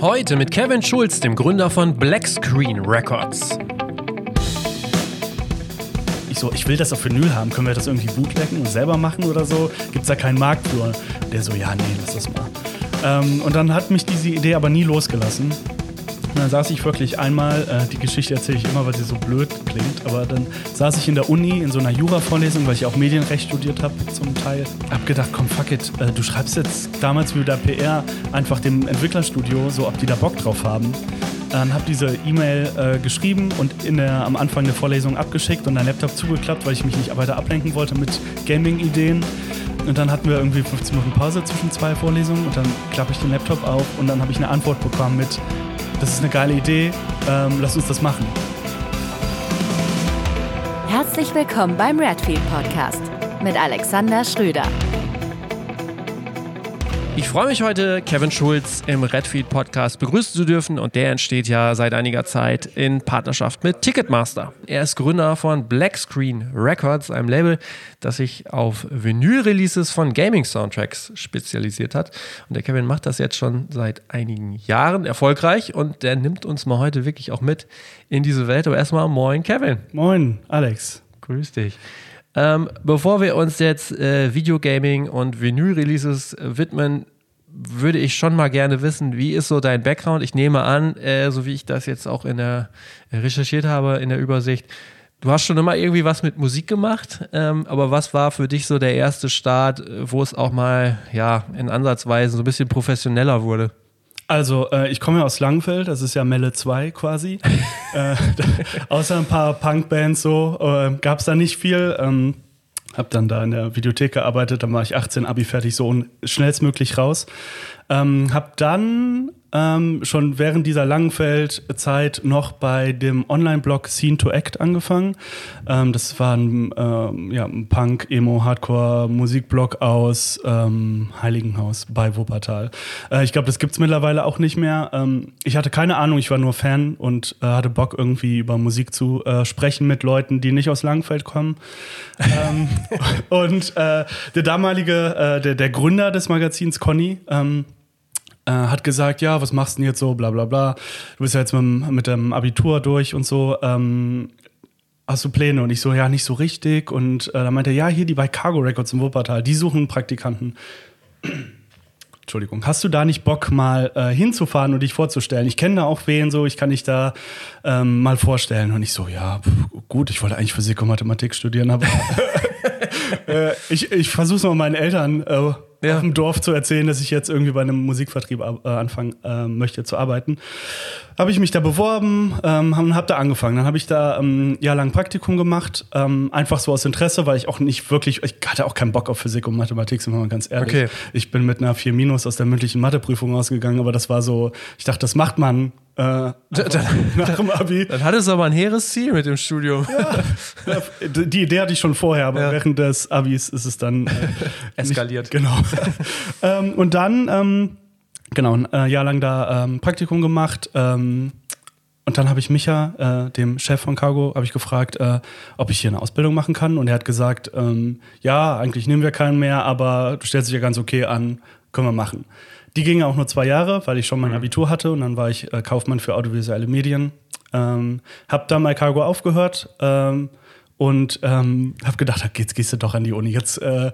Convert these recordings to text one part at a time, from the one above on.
Heute mit Kevin Schulz, dem Gründer von Black Screen Records. Ich so, ich will das auf Vinyl haben. Können wir das irgendwie bootleggen und selber machen oder so? Gibt es da keinen Markt für? Der so, ja, nee, lass das mal. Ähm, und dann hat mich diese Idee aber nie losgelassen. Und dann saß ich wirklich einmal, äh, die Geschichte erzähle ich immer, weil sie so blöd klingt, aber dann saß ich in der Uni in so einer Jura-Vorlesung, weil ich auch Medienrecht studiert habe zum Teil. Hab gedacht, komm, fuck it, äh, du schreibst jetzt damals wie der PR einfach dem Entwicklerstudio, so ob die da Bock drauf haben. Dann habe diese E-Mail äh, geschrieben und in der, am Anfang der Vorlesung abgeschickt und dein Laptop zugeklappt, weil ich mich nicht weiter ablenken wollte mit Gaming-Ideen. Und dann hatten wir irgendwie 15 Minuten Pause zwischen zwei Vorlesungen und dann klappe ich den Laptop auf und dann habe ich eine Antwort bekommen mit, das ist eine geile Idee, ähm, lass uns das machen. Herzlich willkommen beim Redfield Podcast mit Alexander Schröder. Ich freue mich heute, Kevin Schulz im Redfeed Podcast begrüßen zu dürfen und der entsteht ja seit einiger Zeit in Partnerschaft mit Ticketmaster. Er ist Gründer von Black Screen Records, einem Label, das sich auf Vinyl-Releases von Gaming-Soundtracks spezialisiert hat. Und der Kevin macht das jetzt schon seit einigen Jahren erfolgreich und der nimmt uns mal heute wirklich auch mit in diese Welt. Aber erstmal moin, Kevin. Moin, Alex. Grüß dich. Ähm, bevor wir uns jetzt äh, Videogaming und Vinyl-Releases äh, widmen, würde ich schon mal gerne wissen, wie ist so dein Background? Ich nehme an, äh, so wie ich das jetzt auch in der äh, recherchiert habe in der Übersicht, du hast schon immer irgendwie was mit Musik gemacht, ähm, aber was war für dich so der erste Start, äh, wo es auch mal ja in Ansatzweisen so ein bisschen professioneller wurde? Also, äh, ich komme ja aus Langenfeld, das ist ja Melle 2 quasi. äh, außer ein paar Punkbands so äh, gab es da nicht viel. Ähm, hab dann da in der Videothek gearbeitet, dann war ich 18, Abi fertig, so und schnellstmöglich raus. Ähm, hab dann ähm, schon während dieser Langenfeld-Zeit noch bei dem Online-Blog Scene to Act angefangen. Ähm, das war ein, ähm, ja, ein Punk, Emo, Hardcore-Musikblog aus ähm, Heiligenhaus bei Wuppertal. Äh, ich glaube, das gibt's mittlerweile auch nicht mehr. Ähm, ich hatte keine Ahnung, ich war nur Fan und äh, hatte Bock, irgendwie über Musik zu äh, sprechen mit Leuten, die nicht aus Langenfeld kommen. Ähm, und äh, der damalige, äh, der, der Gründer des Magazins, Conny, äh, hat gesagt, ja, was machst du denn jetzt so, bla bla bla. Du bist ja jetzt mit, mit dem Abitur durch und so. Ähm, hast du Pläne? Und ich so, ja, nicht so richtig. Und äh, dann meinte er, ja, hier die bei Cargo Records im Wuppertal, die suchen Praktikanten. Entschuldigung, hast du da nicht Bock, mal äh, hinzufahren und dich vorzustellen? Ich kenne da auch wen so, ich kann dich da ähm, mal vorstellen. Und ich so, ja, pff, gut, ich wollte eigentlich Physik und Mathematik studieren, aber äh, ich, ich versuche es mal meinen Eltern äh, ja. auf dem Dorf zu erzählen, dass ich jetzt irgendwie bei einem Musikvertrieb äh, anfangen äh, möchte zu arbeiten. Habe ich mich da beworben ähm, und habe da angefangen. Dann habe ich da ähm, jahrelang Praktikum gemacht, ähm, einfach so aus Interesse, weil ich auch nicht wirklich, ich hatte auch keinen Bock auf Physik und Mathematik, sind wir mal ganz ehrlich. Okay. Ich bin mit einer 4 Minus aus der mündlichen Matheprüfung ausgegangen, aber das war so, ich dachte, das macht man äh, nach dem Abi. Dann hattest du aber ein hehres Ziel mit dem Studium. Ja, die Idee hatte ich schon vorher, aber ja. während des Abis ist es dann äh, eskaliert. Nicht, genau. ähm, und dann, ähm, genau, ein äh, Jahr lang da ähm, Praktikum gemacht. Ähm, und dann habe ich Micha, äh, dem Chef von Cargo, habe ich gefragt, äh, ob ich hier eine Ausbildung machen kann. Und er hat gesagt, ähm, ja, eigentlich nehmen wir keinen mehr, aber du stellst dich ja ganz okay an, können wir machen. Die ging auch nur zwei Jahre, weil ich schon mein mhm. Abitur hatte und dann war ich äh, Kaufmann für audiovisuelle Medien. Ähm, hab dann bei Cargo aufgehört ähm, und ähm, hab gedacht, jetzt gehst du doch an die Uni. Jetzt äh,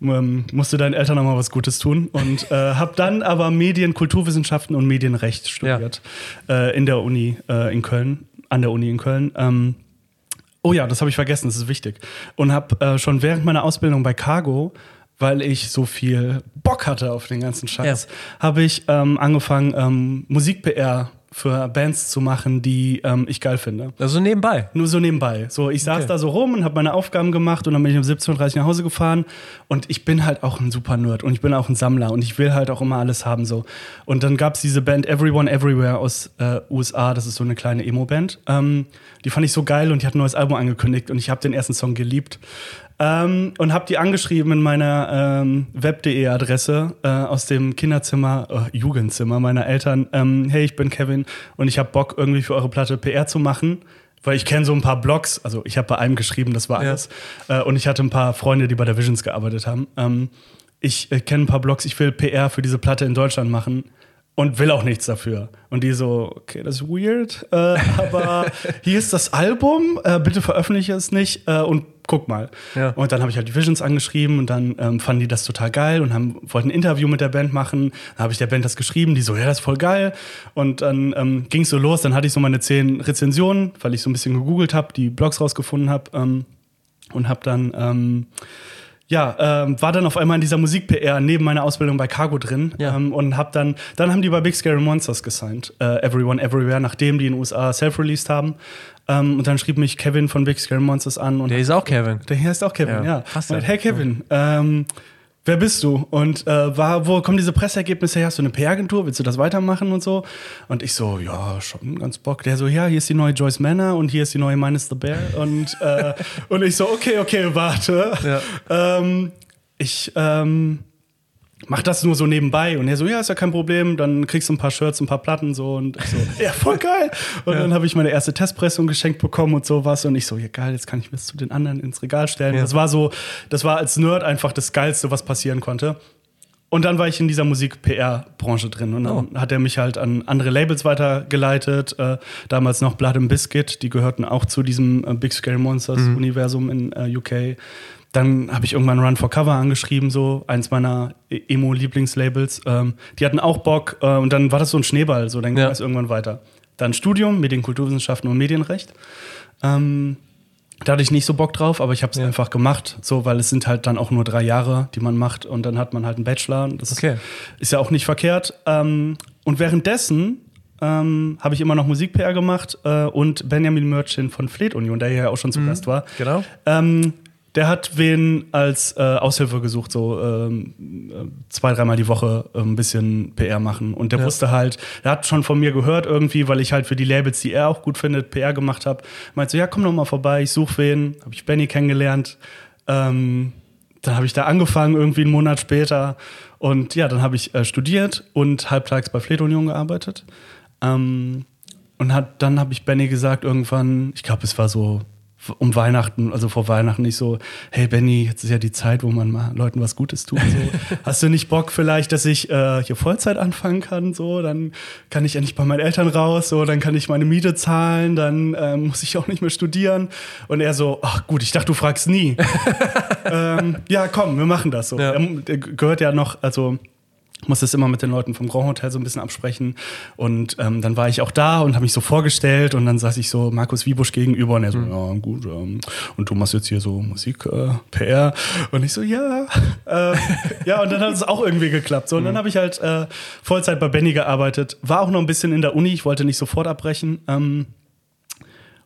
ähm, musst du deinen Eltern noch mal was Gutes tun und äh, hab dann aber Medien, Kulturwissenschaften und Medienrecht studiert ja. äh, in der Uni äh, in Köln, an der Uni in Köln. Ähm, oh ja, das habe ich vergessen, das ist wichtig. Und hab äh, schon während meiner Ausbildung bei Cargo weil ich so viel Bock hatte auf den ganzen Scheiß, ja. habe ich ähm, angefangen, ähm, Musik-PR für Bands zu machen, die ähm, ich geil finde. Also nebenbei? Nur so nebenbei. So, ich saß okay. da so rum und habe meine Aufgaben gemacht und dann bin ich um 17.30 Uhr nach Hause gefahren und ich bin halt auch ein super Nerd und ich bin auch ein Sammler und ich will halt auch immer alles haben so. Und dann gab es diese Band Everyone Everywhere aus äh, USA, das ist so eine kleine Emo-Band. Ähm, die fand ich so geil und die hat ein neues Album angekündigt und ich habe den ersten Song geliebt. Ähm, und habe die angeschrieben in meiner ähm, web.de-Adresse äh, aus dem Kinderzimmer, äh, Jugendzimmer meiner Eltern. Ähm, hey, ich bin Kevin und ich habe Bock irgendwie für eure Platte PR zu machen. Weil ich kenne so ein paar Blogs, also ich habe bei einem geschrieben, das war alles. Ja. Äh, und ich hatte ein paar Freunde, die bei der Visions gearbeitet haben. Ähm, ich äh, kenne ein paar Blogs, ich will PR für diese Platte in Deutschland machen und will auch nichts dafür. Und die so, okay, das ist weird, äh, aber hier ist das Album, äh, bitte veröffentliche es nicht äh, und guck mal. Ja. Und dann habe ich halt die Visions angeschrieben und dann ähm, fanden die das total geil und haben, wollten ein Interview mit der Band machen. Dann habe ich der Band das geschrieben, die so, ja, das ist voll geil. Und dann ähm, ging es so los, dann hatte ich so meine zehn Rezensionen, weil ich so ein bisschen gegoogelt habe, die Blogs rausgefunden habe ähm, und habe dann ähm, ja, ähm, war dann auf einmal in dieser Musik-PR neben meiner Ausbildung bei Cargo drin Ja. ähm, und hab dann, dann haben die bei Big Scary Monsters gesigned, äh, Everyone Everywhere, nachdem die in den USA self-released haben. Ähm, und dann schrieb mich Kevin von Big Scary Monsters an und Der ist auch Kevin. der hier heißt auch Kevin, Ja, ja. krass, und, ja. hey Kevin, ähm, wer bist du? Und äh, war, wo kommen diese Presseergebnisse her? Hast du eine PR-Agentur? Willst du das weitermachen und so? Und ich so, ja, schon ganz Bock. Der so, ja, hier ist die neue Joyce Manor und hier ist die neue Minus the Bear. Und, äh, und ich so, okay, okay, warte. Ähm, ich ähm, mach das nur so nebenbei. Und er so, ja, ist ja kein Problem. Dann kriegst du ein paar Shirts, ein paar Platten so. Und ich so, ja, voll geil. Und dann habe ich meine erste Testpressung geschenkt bekommen und sowas. Und ich so, ja, geil, jetzt kann ich mir das zu den anderen ins Regal stellen. Ja. Das war so, das war als Nerd einfach das Geilste, was passieren konnte. Und dann war ich in dieser Musik-PR-Branche drin. Und dann Oh. hat er mich halt an andere Labels weitergeleitet. Äh, damals noch Blood and Biscuit, die gehörten auch zu diesem äh, Big Scary Monsters-Universum in äh, UK. Dann habe ich irgendwann Run for Cover angeschrieben, so eins meiner E- Emo-Lieblingslabels. Ähm, die hatten auch Bock äh, und dann war das so ein Schneeball, so dann ging Ja. es irgendwann weiter. Dann Studium, Medienkulturwissenschaften und Medienrecht. Ähm, da hatte ich nicht so Bock drauf, aber ich habe es einfach gemacht, so, weil es sind halt dann auch nur drei Jahre, die man macht und dann hat man halt einen Bachelor. und Das Okay. ist ja auch nicht verkehrt. Ähm, und währenddessen ähm, habe ich immer noch Musik-PR gemacht äh, und Benjamin Mörchen von Fleet Union, der hier ja auch schon zu Gast war. Genau. Ähm, der hat wen als äh, Aushilfe gesucht, so ähm, äh, zwei, dreimal die Woche äh, ein bisschen PR machen. Und der Ja. wusste halt, er hat schon von mir gehört irgendwie, weil ich halt für die Labels, die er auch gut findet, PR gemacht habe. Meinte so, ja, komm doch mal vorbei, ich suche wen. Habe ich Benny kennengelernt. Ähm, dann habe ich da angefangen, irgendwie einen Monat später. Und ja, dann habe ich äh, studiert und halbtags bei Fleet Union gearbeitet. Ähm, und hat, dann habe ich Benny gesagt, irgendwann, ich glaube, es war so um Weihnachten, also vor Weihnachten, nicht so, hey Benny, jetzt ist ja die Zeit, wo man mal Leuten was Gutes tut. So. Hast du nicht Bock vielleicht, dass ich äh, hier Vollzeit anfangen kann? So, dann kann ich endlich bei meinen Eltern raus, so, dann kann ich meine Miete zahlen, dann ähm, muss ich auch nicht mehr studieren. Und er so, ach gut, ich dachte, du fragst nie. ähm, ja, komm, wir machen das so. Ja. Er, der gehört ja noch, also muss das immer mit den Leuten vom Grand Hotel so ein bisschen absprechen. Und ähm, dann war ich auch da und habe mich so vorgestellt und dann saß ich so Markus Wiebusch gegenüber und er so, ja gut, ähm, und du machst jetzt hier so Musik, äh, PR. Und ich so, ja. äh, ja, und dann hat es auch irgendwie geklappt. So, und dann habe ich halt äh, Vollzeit bei Benny gearbeitet. War auch noch ein bisschen in der Uni, ich wollte nicht sofort abbrechen. Ähm,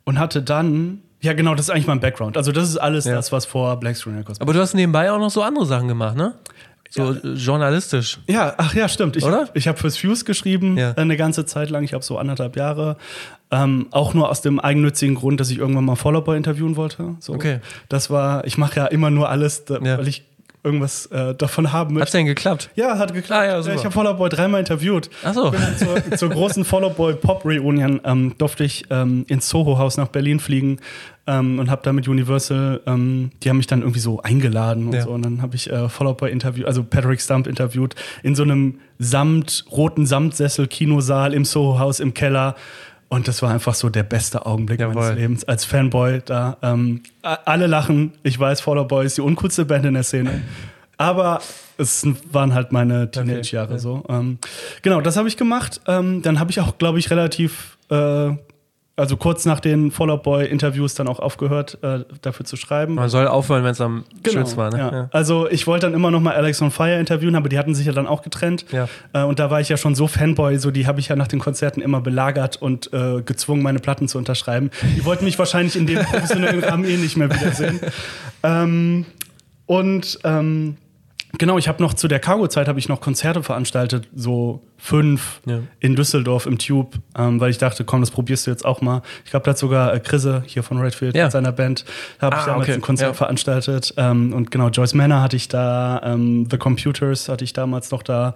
und hatte dann, ja genau, das ist eigentlich mein Background. Also das ist alles Ja. das, was vor Black Screen Records Aber du hast nebenbei auch noch so andere Sachen gemacht, ne? So äh, journalistisch. Ja, ach ja, stimmt. Ich, Oder? Ich habe fürs Fuse geschrieben Ja. äh, eine ganze Zeit lang. Ich habe so anderthalb Jahre. Ähm, auch nur aus dem eigennützigen Grund, dass ich irgendwann mal Follow Boy interviewen wollte. So. Okay. Das war, ich mache ja immer nur alles, da, Ja. weil ich irgendwas äh, davon haben möchte. Hat's denn geklappt? Ja, hat geklappt. Ah, ja, super. ich habe Follow Boy dreimal interviewt. Ach so. Zur, zur großen Follow Boy Pop Reunion ähm, durfte ich ähm, ins Soho Haus nach Berlin fliegen ähm, und habe da mit Universal, ähm, die haben mich dann irgendwie so eingeladen und Ja. so und dann habe ich äh, Follow Boy interviewt, also Patrick Stump interviewt in so einem Samt roten Samtsessel Kinosaal im Soho Haus im Keller. Und das war einfach so der beste Augenblick Jawohl. meines Lebens als Fanboy da. Ähm, alle lachen. Ich weiß, Fall Out Boy ist die uncoolste Band in der Szene. Aber es waren halt meine Teenage-Jahre ja. so. Ähm, genau, das habe ich gemacht. Ähm, dann habe ich auch, glaube ich, relativ, äh, also kurz nach den Fall Out Boy-Interviews dann auch aufgehört, äh, dafür zu schreiben. Man soll aufhören, wenn es am schönsten war, ne? Genau, ja. Also ich wollte dann immer noch mal Alex on Fire interviewen, aber die hatten sich ja dann auch getrennt. Ja. Äh, und da war ich ja schon so Fanboy, so die habe ich ja nach den Konzerten immer belagert und äh, gezwungen, meine Platten zu unterschreiben. Die wollten mich wahrscheinlich in dem professionellen Rahmen eh nicht mehr wiedersehen. ähm, und ähm, genau, ich habe noch zu der Cargo-Zeit habe ich noch Konzerte veranstaltet, so fünf Ja. in Düsseldorf im Tube, ähm, weil ich dachte, komm, das probierst du jetzt auch mal. Ich glaube, da hat sogar äh, Chrisse hier von Redfield Ja. mit seiner Band, da habe ich Ah, damals okay. ein Konzert Ja. veranstaltet. Ähm, und genau, Joyce Manor hatte ich da, ähm, The Computers hatte ich damals noch da.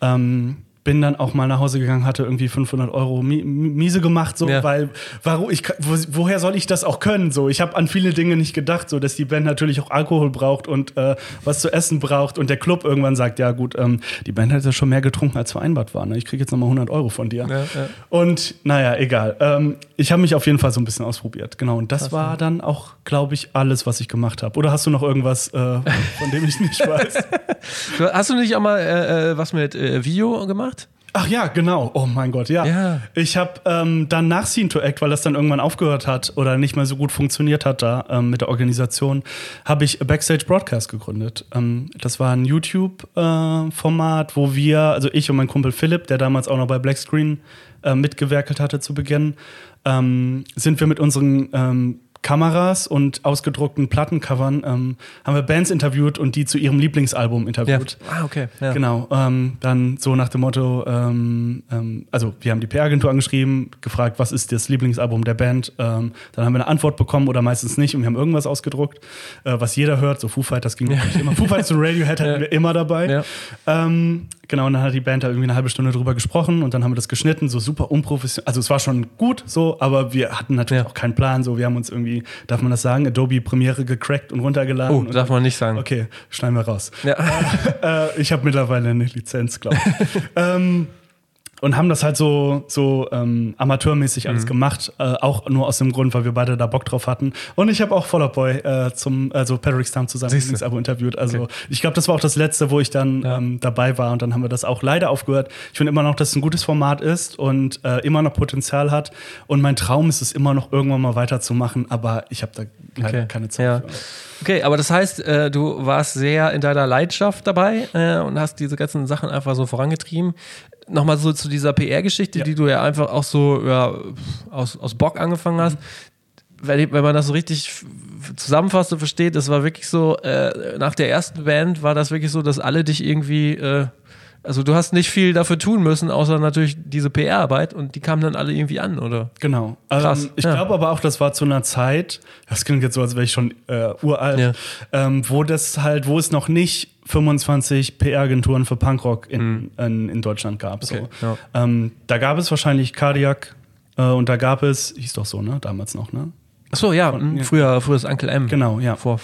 Ähm, bin dann auch mal nach Hause gegangen, hatte irgendwie 500 Euro miese gemacht, so, Ja. weil, warum, ich, wo, woher soll ich das auch können? So, ich habe an viele Dinge nicht gedacht, so, dass die Band natürlich auch Alkohol braucht und äh, was zu essen braucht und der Club irgendwann sagt, ja gut, ähm, die Band hat ja schon mehr getrunken, als vereinbart war. Ne? Ich kriege jetzt nochmal 100 Euro von dir. Ja, ja. Und naja, egal. Ähm, ich habe mich auf jeden Fall so ein bisschen ausprobiert. Genau. Und das war dann auch, glaube ich, alles, was ich gemacht habe. Oder hast du noch irgendwas, äh, von dem ich nicht weiß? Hast du nicht auch mal äh, äh, was mit äh, Video gemacht? Ach ja, genau. Oh mein Gott, ja. Ja. Ich habe ähm, dann nach Scene to Act, weil das dann irgendwann aufgehört hat oder nicht mehr so gut funktioniert hat da ähm, mit der Organisation, habe ich Backstage Broadcast gegründet. Ähm, das war ein YouTube-Format, wo wir, also ich und mein Kumpel Philipp, der damals auch noch bei Black Screen äh, mitgewerkelt hatte zu Beginn, ähm, sind wir mit unseren ähm, Kameras und ausgedruckten Plattencovern ähm, haben wir Bands interviewt und die zu ihrem Lieblingsalbum interviewt. Ah, okay. Ja. Genau, ähm, dann so nach dem Motto, ähm, ähm, also wir haben die PR-Agentur angeschrieben, gefragt, was ist das Lieblingsalbum der Band? Ähm, dann haben wir eine Antwort bekommen oder meistens nicht und wir haben irgendwas ausgedruckt, äh, was jeder hört, so Foo Fighters ging natürlich immer. Foo Fighters und Radiohead hatten Ja. wir immer dabei. Genau, und dann hat die Band da irgendwie eine halbe Stunde drüber gesprochen und dann haben wir das geschnitten, so super unprofessionell. Also es war schon gut so, aber wir hatten natürlich Ja. auch keinen Plan. So, wir haben uns irgendwie, darf man das sagen, Adobe Premiere gecrackt und runtergeladen. Oh, und darf man nicht sagen. Okay, schneiden wir raus. Ja. Äh, ich habe mittlerweile eine Lizenz, glaube ich. ähm, und haben das halt so, so ähm, amateurmäßig alles gemacht, äh, auch nur aus dem Grund, weil wir beide da Bock drauf hatten. Und ich habe auch Fall Out Boy äh, zum, also Patrick Stump zu seinem. Lieblingsabo interviewt. Also Okay. ich glaube, das war auch das letzte, wo ich dann Ja. ähm, dabei war und dann haben wir das auch leider aufgehört. Ich finde immer noch, dass es ein gutes Format ist und äh, immer noch Potenzial hat. Und mein Traum ist es immer noch irgendwann mal weiterzumachen, aber ich habe da leider Okay. keine Zeit Ja. für. Okay, aber das heißt, äh, du warst sehr in deiner Leidenschaft dabei äh, und hast diese ganzen Sachen einfach so vorangetrieben. Nochmal so zu dieser PR-Geschichte, Ja. die du ja einfach auch so ja, aus, aus Bock angefangen hast. Wenn, wenn man das so richtig zusammenfasst und versteht, das war wirklich so, äh, nach der ersten Band war das wirklich so, dass alle dich irgendwie, äh, also du hast nicht viel dafür tun müssen, außer natürlich diese PR-Arbeit und die kamen dann alle irgendwie an, oder? Genau. Krass, Ähm, ich ja. glaube aber auch, das war zu einer Zeit, das klingt jetzt so, als wäre ich schon äh, uralt, Ja. ähm, wo das halt, wo es noch nicht 25 PR-Agenturen für Punkrock in, in, in Deutschland gab. Mhm. Okay, so. ja. ähm, da gab es wahrscheinlich Cardiac äh, und da gab es, hieß doch so, ne? Damals noch, ne? Achso, ja, mh, ja. früher, früher ist Uncle M. Genau, ja. Vor,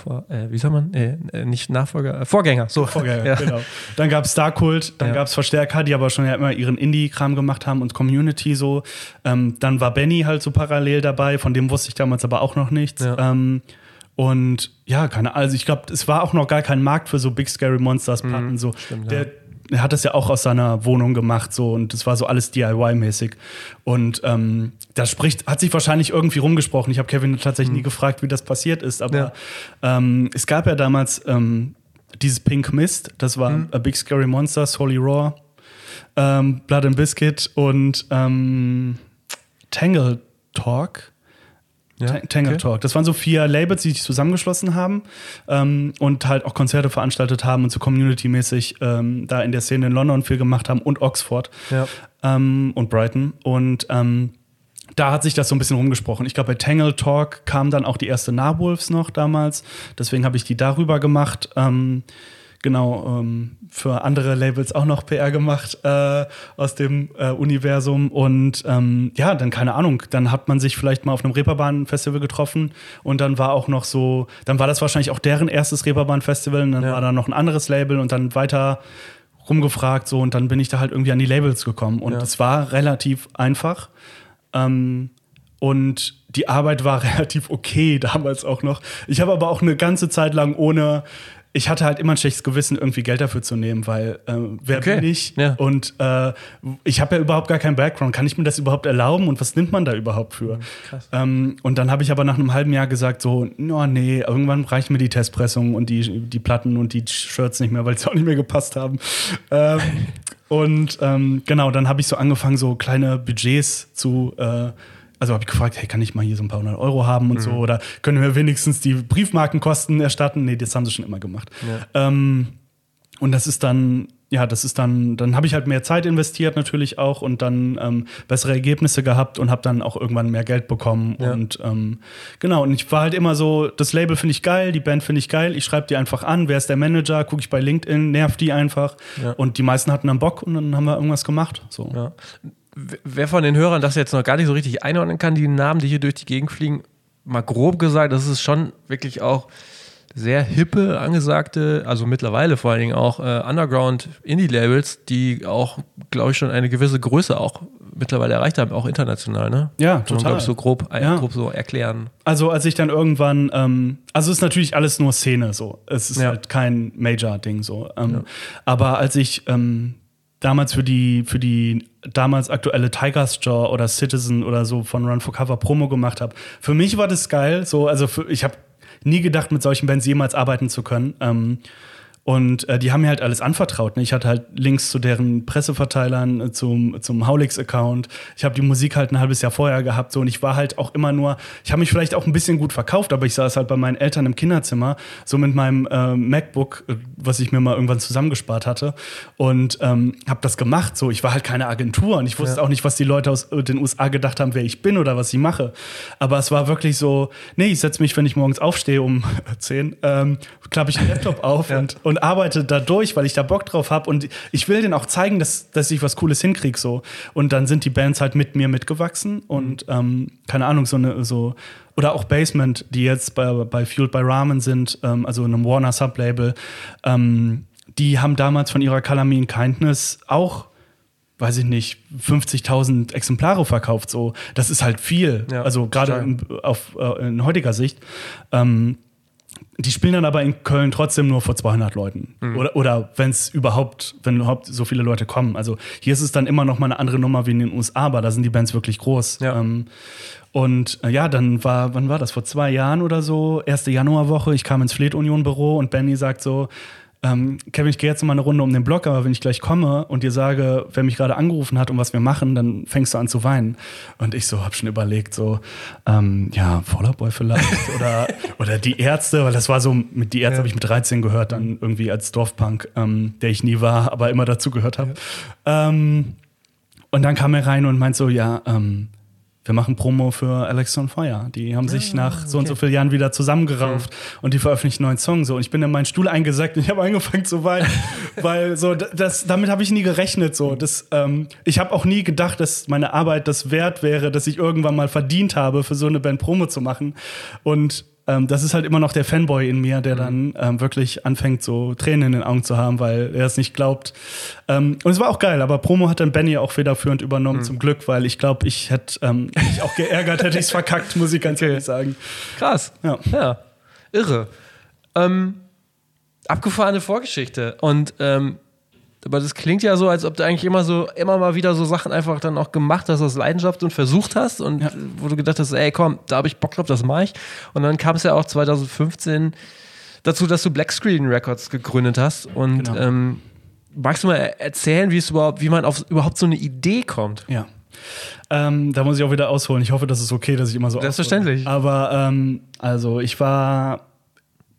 vor äh, wie soll man? Äh, nicht Nachfolger, äh, Vorgänger. So. Vorgänger, ja. genau. Dann gab es Starkult, dann Ja. gab es Verstärker, die aber schon ja immer ihren Indie-Kram gemacht haben und Community so. Ähm, dann war Benny halt so parallel dabei, von dem wusste ich damals aber auch noch nichts. Ja. Ähm, und ja, keine Ahnung, also ich glaube, es war auch noch gar kein Markt für so Big Scary Monsters Platten. so. Mhm, stimmt, Der, er hat das ja auch aus seiner Wohnung gemacht so und das war so alles DIY-mäßig. Und ähm, das spricht, hat sich wahrscheinlich irgendwie rumgesprochen. Ich habe Kevin tatsächlich nie gefragt, wie das passiert ist, aber Mhm. Ja. ähm, es gab ja damals ähm, dieses Pink Mist, das war Mhm. A Big Scary Monsters, Holy Raw, ähm, Blood and Biscuit und ähm, Tangle Talk. Ja, Ta- Tangle okay. Talk. Das waren so vier Labels, die sich zusammengeschlossen haben ähm, und halt auch Konzerte veranstaltet haben und so community-mäßig ähm, da in der Szene in London viel gemacht haben und Oxford Ja. ähm, und Brighton. Und ähm, da hat sich das so ein bisschen rumgesprochen. Ich glaube, bei Tangle Talk kam dann auch die erste Narwolves noch damals. Deswegen habe ich die darüber gemacht. Genau, ähm, für andere Labels auch noch PR gemacht äh, aus dem äh, Universum. Und ähm, ja, dann keine Ahnung, dann hat man sich vielleicht mal auf einem Reeperbahn-Festival getroffen und dann war auch noch so, dann war das wahrscheinlich auch deren erstes Reeperbahn-Festival und dann Ja. war da noch ein anderes Label und dann weiter rumgefragt so und dann bin ich da halt irgendwie an die Labels gekommen und Ja. es war relativ einfach ähm, und die Arbeit war relativ okay damals auch noch. Ich habe aber auch eine ganze Zeit lang ohne ich hatte halt immer ein schlechtes Gewissen, irgendwie Geld dafür zu nehmen, weil äh, wer Okay, bin ich? ja. Und äh, ich habe ja überhaupt gar keinen Background. Kann ich mir das überhaupt erlauben und was nimmt man da überhaupt für? Mhm, krass. Ähm, und dann habe ich aber nach einem halben Jahr gesagt, so, no, nee, irgendwann reichen mir die Testpressungen und die, die Platten und die Shirts nicht mehr, weil sie auch nicht mehr gepasst haben. Ähm, und ähm, genau, dann habe ich so angefangen, so kleine Budgets zu äh, also habe ich gefragt, hey, kann ich mal hier so ein paar hundert Euro haben und so? Oder können wir wenigstens die Briefmarkenkosten erstatten? Nee, das haben sie schon immer gemacht. Ähm, und das ist dann ja, das ist dann, dann habe ich halt mehr Zeit investiert natürlich auch und dann ähm, bessere Ergebnisse gehabt und habe dann auch irgendwann mehr Geld bekommen. Ja. Und ähm, genau, und ich war halt immer so, das Label finde ich geil, die Band finde ich geil, ich schreibe die einfach an, wer ist der Manager, gucke ich bei LinkedIn, nerv die einfach. Ja. Und die meisten hatten dann Bock und dann haben wir irgendwas gemacht. So. Ja. Wer von den Hörern das jetzt noch gar nicht so richtig einordnen kann, die Namen, die hier durch die Gegend fliegen, mal grob gesagt, das ist schon wirklich auch sehr hippe, angesagte, also mittlerweile vor allen Dingen auch äh, Underground-Indie-Labels, die auch, glaube ich, schon eine gewisse Größe auch mittlerweile erreicht haben, auch international, ne? Ja, Kann man, total. ich, so grob, äh, Ja. grob so erklären. Also als ich dann irgendwann, ähm, also es ist natürlich alles nur Szene so. Es ist Ja. halt kein Major-Ding so. Ähm, Aber als ich ähm, damals für die, für die damals aktuelle Tiger's Jaw oder Citizen oder so von Run for Cover Promo gemacht habe, für mich war das geil. So, also für, ich habe nie gedacht, mit solchen Bands jemals arbeiten zu können. Ähm, und äh, die haben mir halt alles anvertraut. Ne? Ich hatte halt Links zu deren Presseverteilern, äh, zum, zum Haulix-Account. Ich habe die Musik halt ein halbes Jahr vorher gehabt. So, und ich war halt auch immer nur, ich habe mich vielleicht auch ein bisschen gut verkauft, aber ich saß halt bei meinen Eltern im Kinderzimmer, so mit meinem äh, MacBook, äh, was ich mir mal irgendwann zusammengespart hatte. Und ähm, habe das gemacht. So, ich war halt keine Agentur und ich wusste Ja. auch nicht, was die Leute aus äh, den USA gedacht haben, wer ich bin oder was ich mache. Aber es war wirklich so, nee, ich setze mich, wenn ich morgens aufstehe um 10, ähm, klappe ich den Laptop auf Ja. und, und arbeite da durch, weil ich da Bock drauf habe. Und ich will denen auch zeigen, dass, dass ich was Cooles hinkriege. So. Und dann sind die Bands halt mit mir mitgewachsen und ähm, keine Ahnung, so eine, so. Oder auch Basement, die jetzt bei, bei Fueled by Ramen sind, ähm, also einem Warner Sublabel, ähm, die haben damals von ihrer Calamine Kindness auch weiß ich nicht, 50.000 Exemplare verkauft. So, das ist halt viel. Ja, also gerade in, auf, äh, in heutiger Sicht. Ähm, die spielen dann aber in Köln trotzdem nur vor 200 Leuten. Mhm. Oder, oder wenn es überhaupt, wenn überhaupt so viele Leute kommen. Also hier ist es dann immer noch mal eine andere Nummer wie in den USA, aber da sind die Bands wirklich groß. Ja. Ähm, und äh, ja, dann war, wann war das? Vor zwei Jahren oder so, erste Januarwoche, ich kam ins Fleet Union Büro und Benny sagt so, ähm, Kevin, ich gehe jetzt noch mal eine Runde um den Block, aber wenn ich gleich komme und dir sage, wer mich gerade angerufen hat und was wir machen, dann fängst du an zu weinen. Und ich so, hab schon überlegt, so, ähm, ja, Fallout Boy vielleicht oder, oder die Ärzte, weil das war so, mit die Ärzte Ja. habe ich mit 13 gehört, dann irgendwie als Dorfpunk, ähm, der ich nie war, aber immer dazu gehört habe. Ähm, und dann kam er rein und meint so, ja, ähm, wir machen Promo für Alex on Fire. Die haben sich nach so und so vielen Jahren wieder zusammengerauft und die veröffentlichen einen neuen Song. So. Und ich bin in meinen Stuhl eingesackt und ich habe angefangen zu weinen, weil so das, damit habe ich nie gerechnet. So. Das, ähm, ich habe auch nie gedacht, dass meine Arbeit das wert wäre, dass ich irgendwann mal verdient habe, für so eine Band Promo zu machen. Und ähm, das ist halt immer noch der Fanboy in mir, der dann ähm, wirklich anfängt, so Tränen in den Augen zu haben, weil er es nicht glaubt. Ähm, und es war auch geil, aber Promo hat dann Benny auch federführend übernommen, zum Glück, weil ich glaube, ich hätte ähm, mich auch geärgert, hätte ich es verkackt, muss ich ganz ehrlich sagen. Krass. Ja. ja. Irre. Ähm, abgefahrene Vorgeschichte. Und ähm, aber das klingt ja so, als ob du eigentlich immer so, immer mal wieder so Sachen einfach dann auch gemacht hast aus Leidenschaft und versucht hast und Ja. wo du gedacht hast, ey komm, da habe ich Bock drauf, das mache ich. Und dann kam es ja auch 2015 dazu, dass du Black Screen Records gegründet hast. Und Genau. ähm, magst du mal er- erzählen, wie es überhaupt, wie man auf überhaupt so eine Idee kommt? Ja. Ähm, da muss ich auch wieder ausholen. Ich hoffe, das ist okay, dass ich immer so. Selbstverständlich. aushole. Aber ähm, also ich war.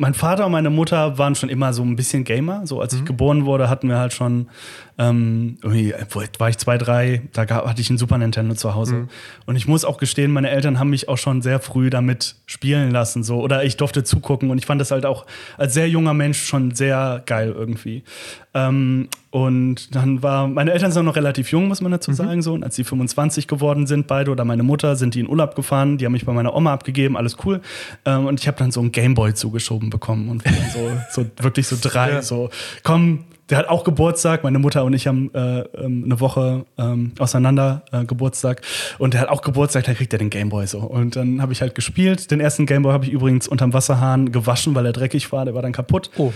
Mein Vater und meine Mutter waren schon immer so ein bisschen Gamer. So als ich geboren wurde, hatten wir halt schon ähm, irgendwie, war ich zwei, drei, da gab, hatte ich einen Super Nintendo zu Hause. Und ich muss auch gestehen, meine Eltern haben mich auch schon sehr früh damit spielen lassen. So. Oder ich durfte zugucken und ich fand das halt auch als sehr junger Mensch schon sehr geil irgendwie. Ähm, und dann war, meine Eltern sind noch relativ jung, muss man dazu sagen, so. Und als sie 25 geworden sind, beide oder meine Mutter, sind die in Urlaub gefahren, die haben mich bei meiner Oma abgegeben, alles cool. Ähm, und ich habe dann so einen Gameboy zugeschoben bekommen und wir waren so, so wirklich so drei, Ja. so, komm, der hat auch Geburtstag, meine Mutter und ich haben äh, ähm, eine Woche ähm, auseinander äh, Geburtstag und der hat auch Geburtstag, da kriegt er den Gameboy so. Und dann habe ich halt gespielt. Den ersten Gameboy habe ich übrigens unterm Wasserhahn gewaschen, weil er dreckig war, der war dann kaputt. Oh.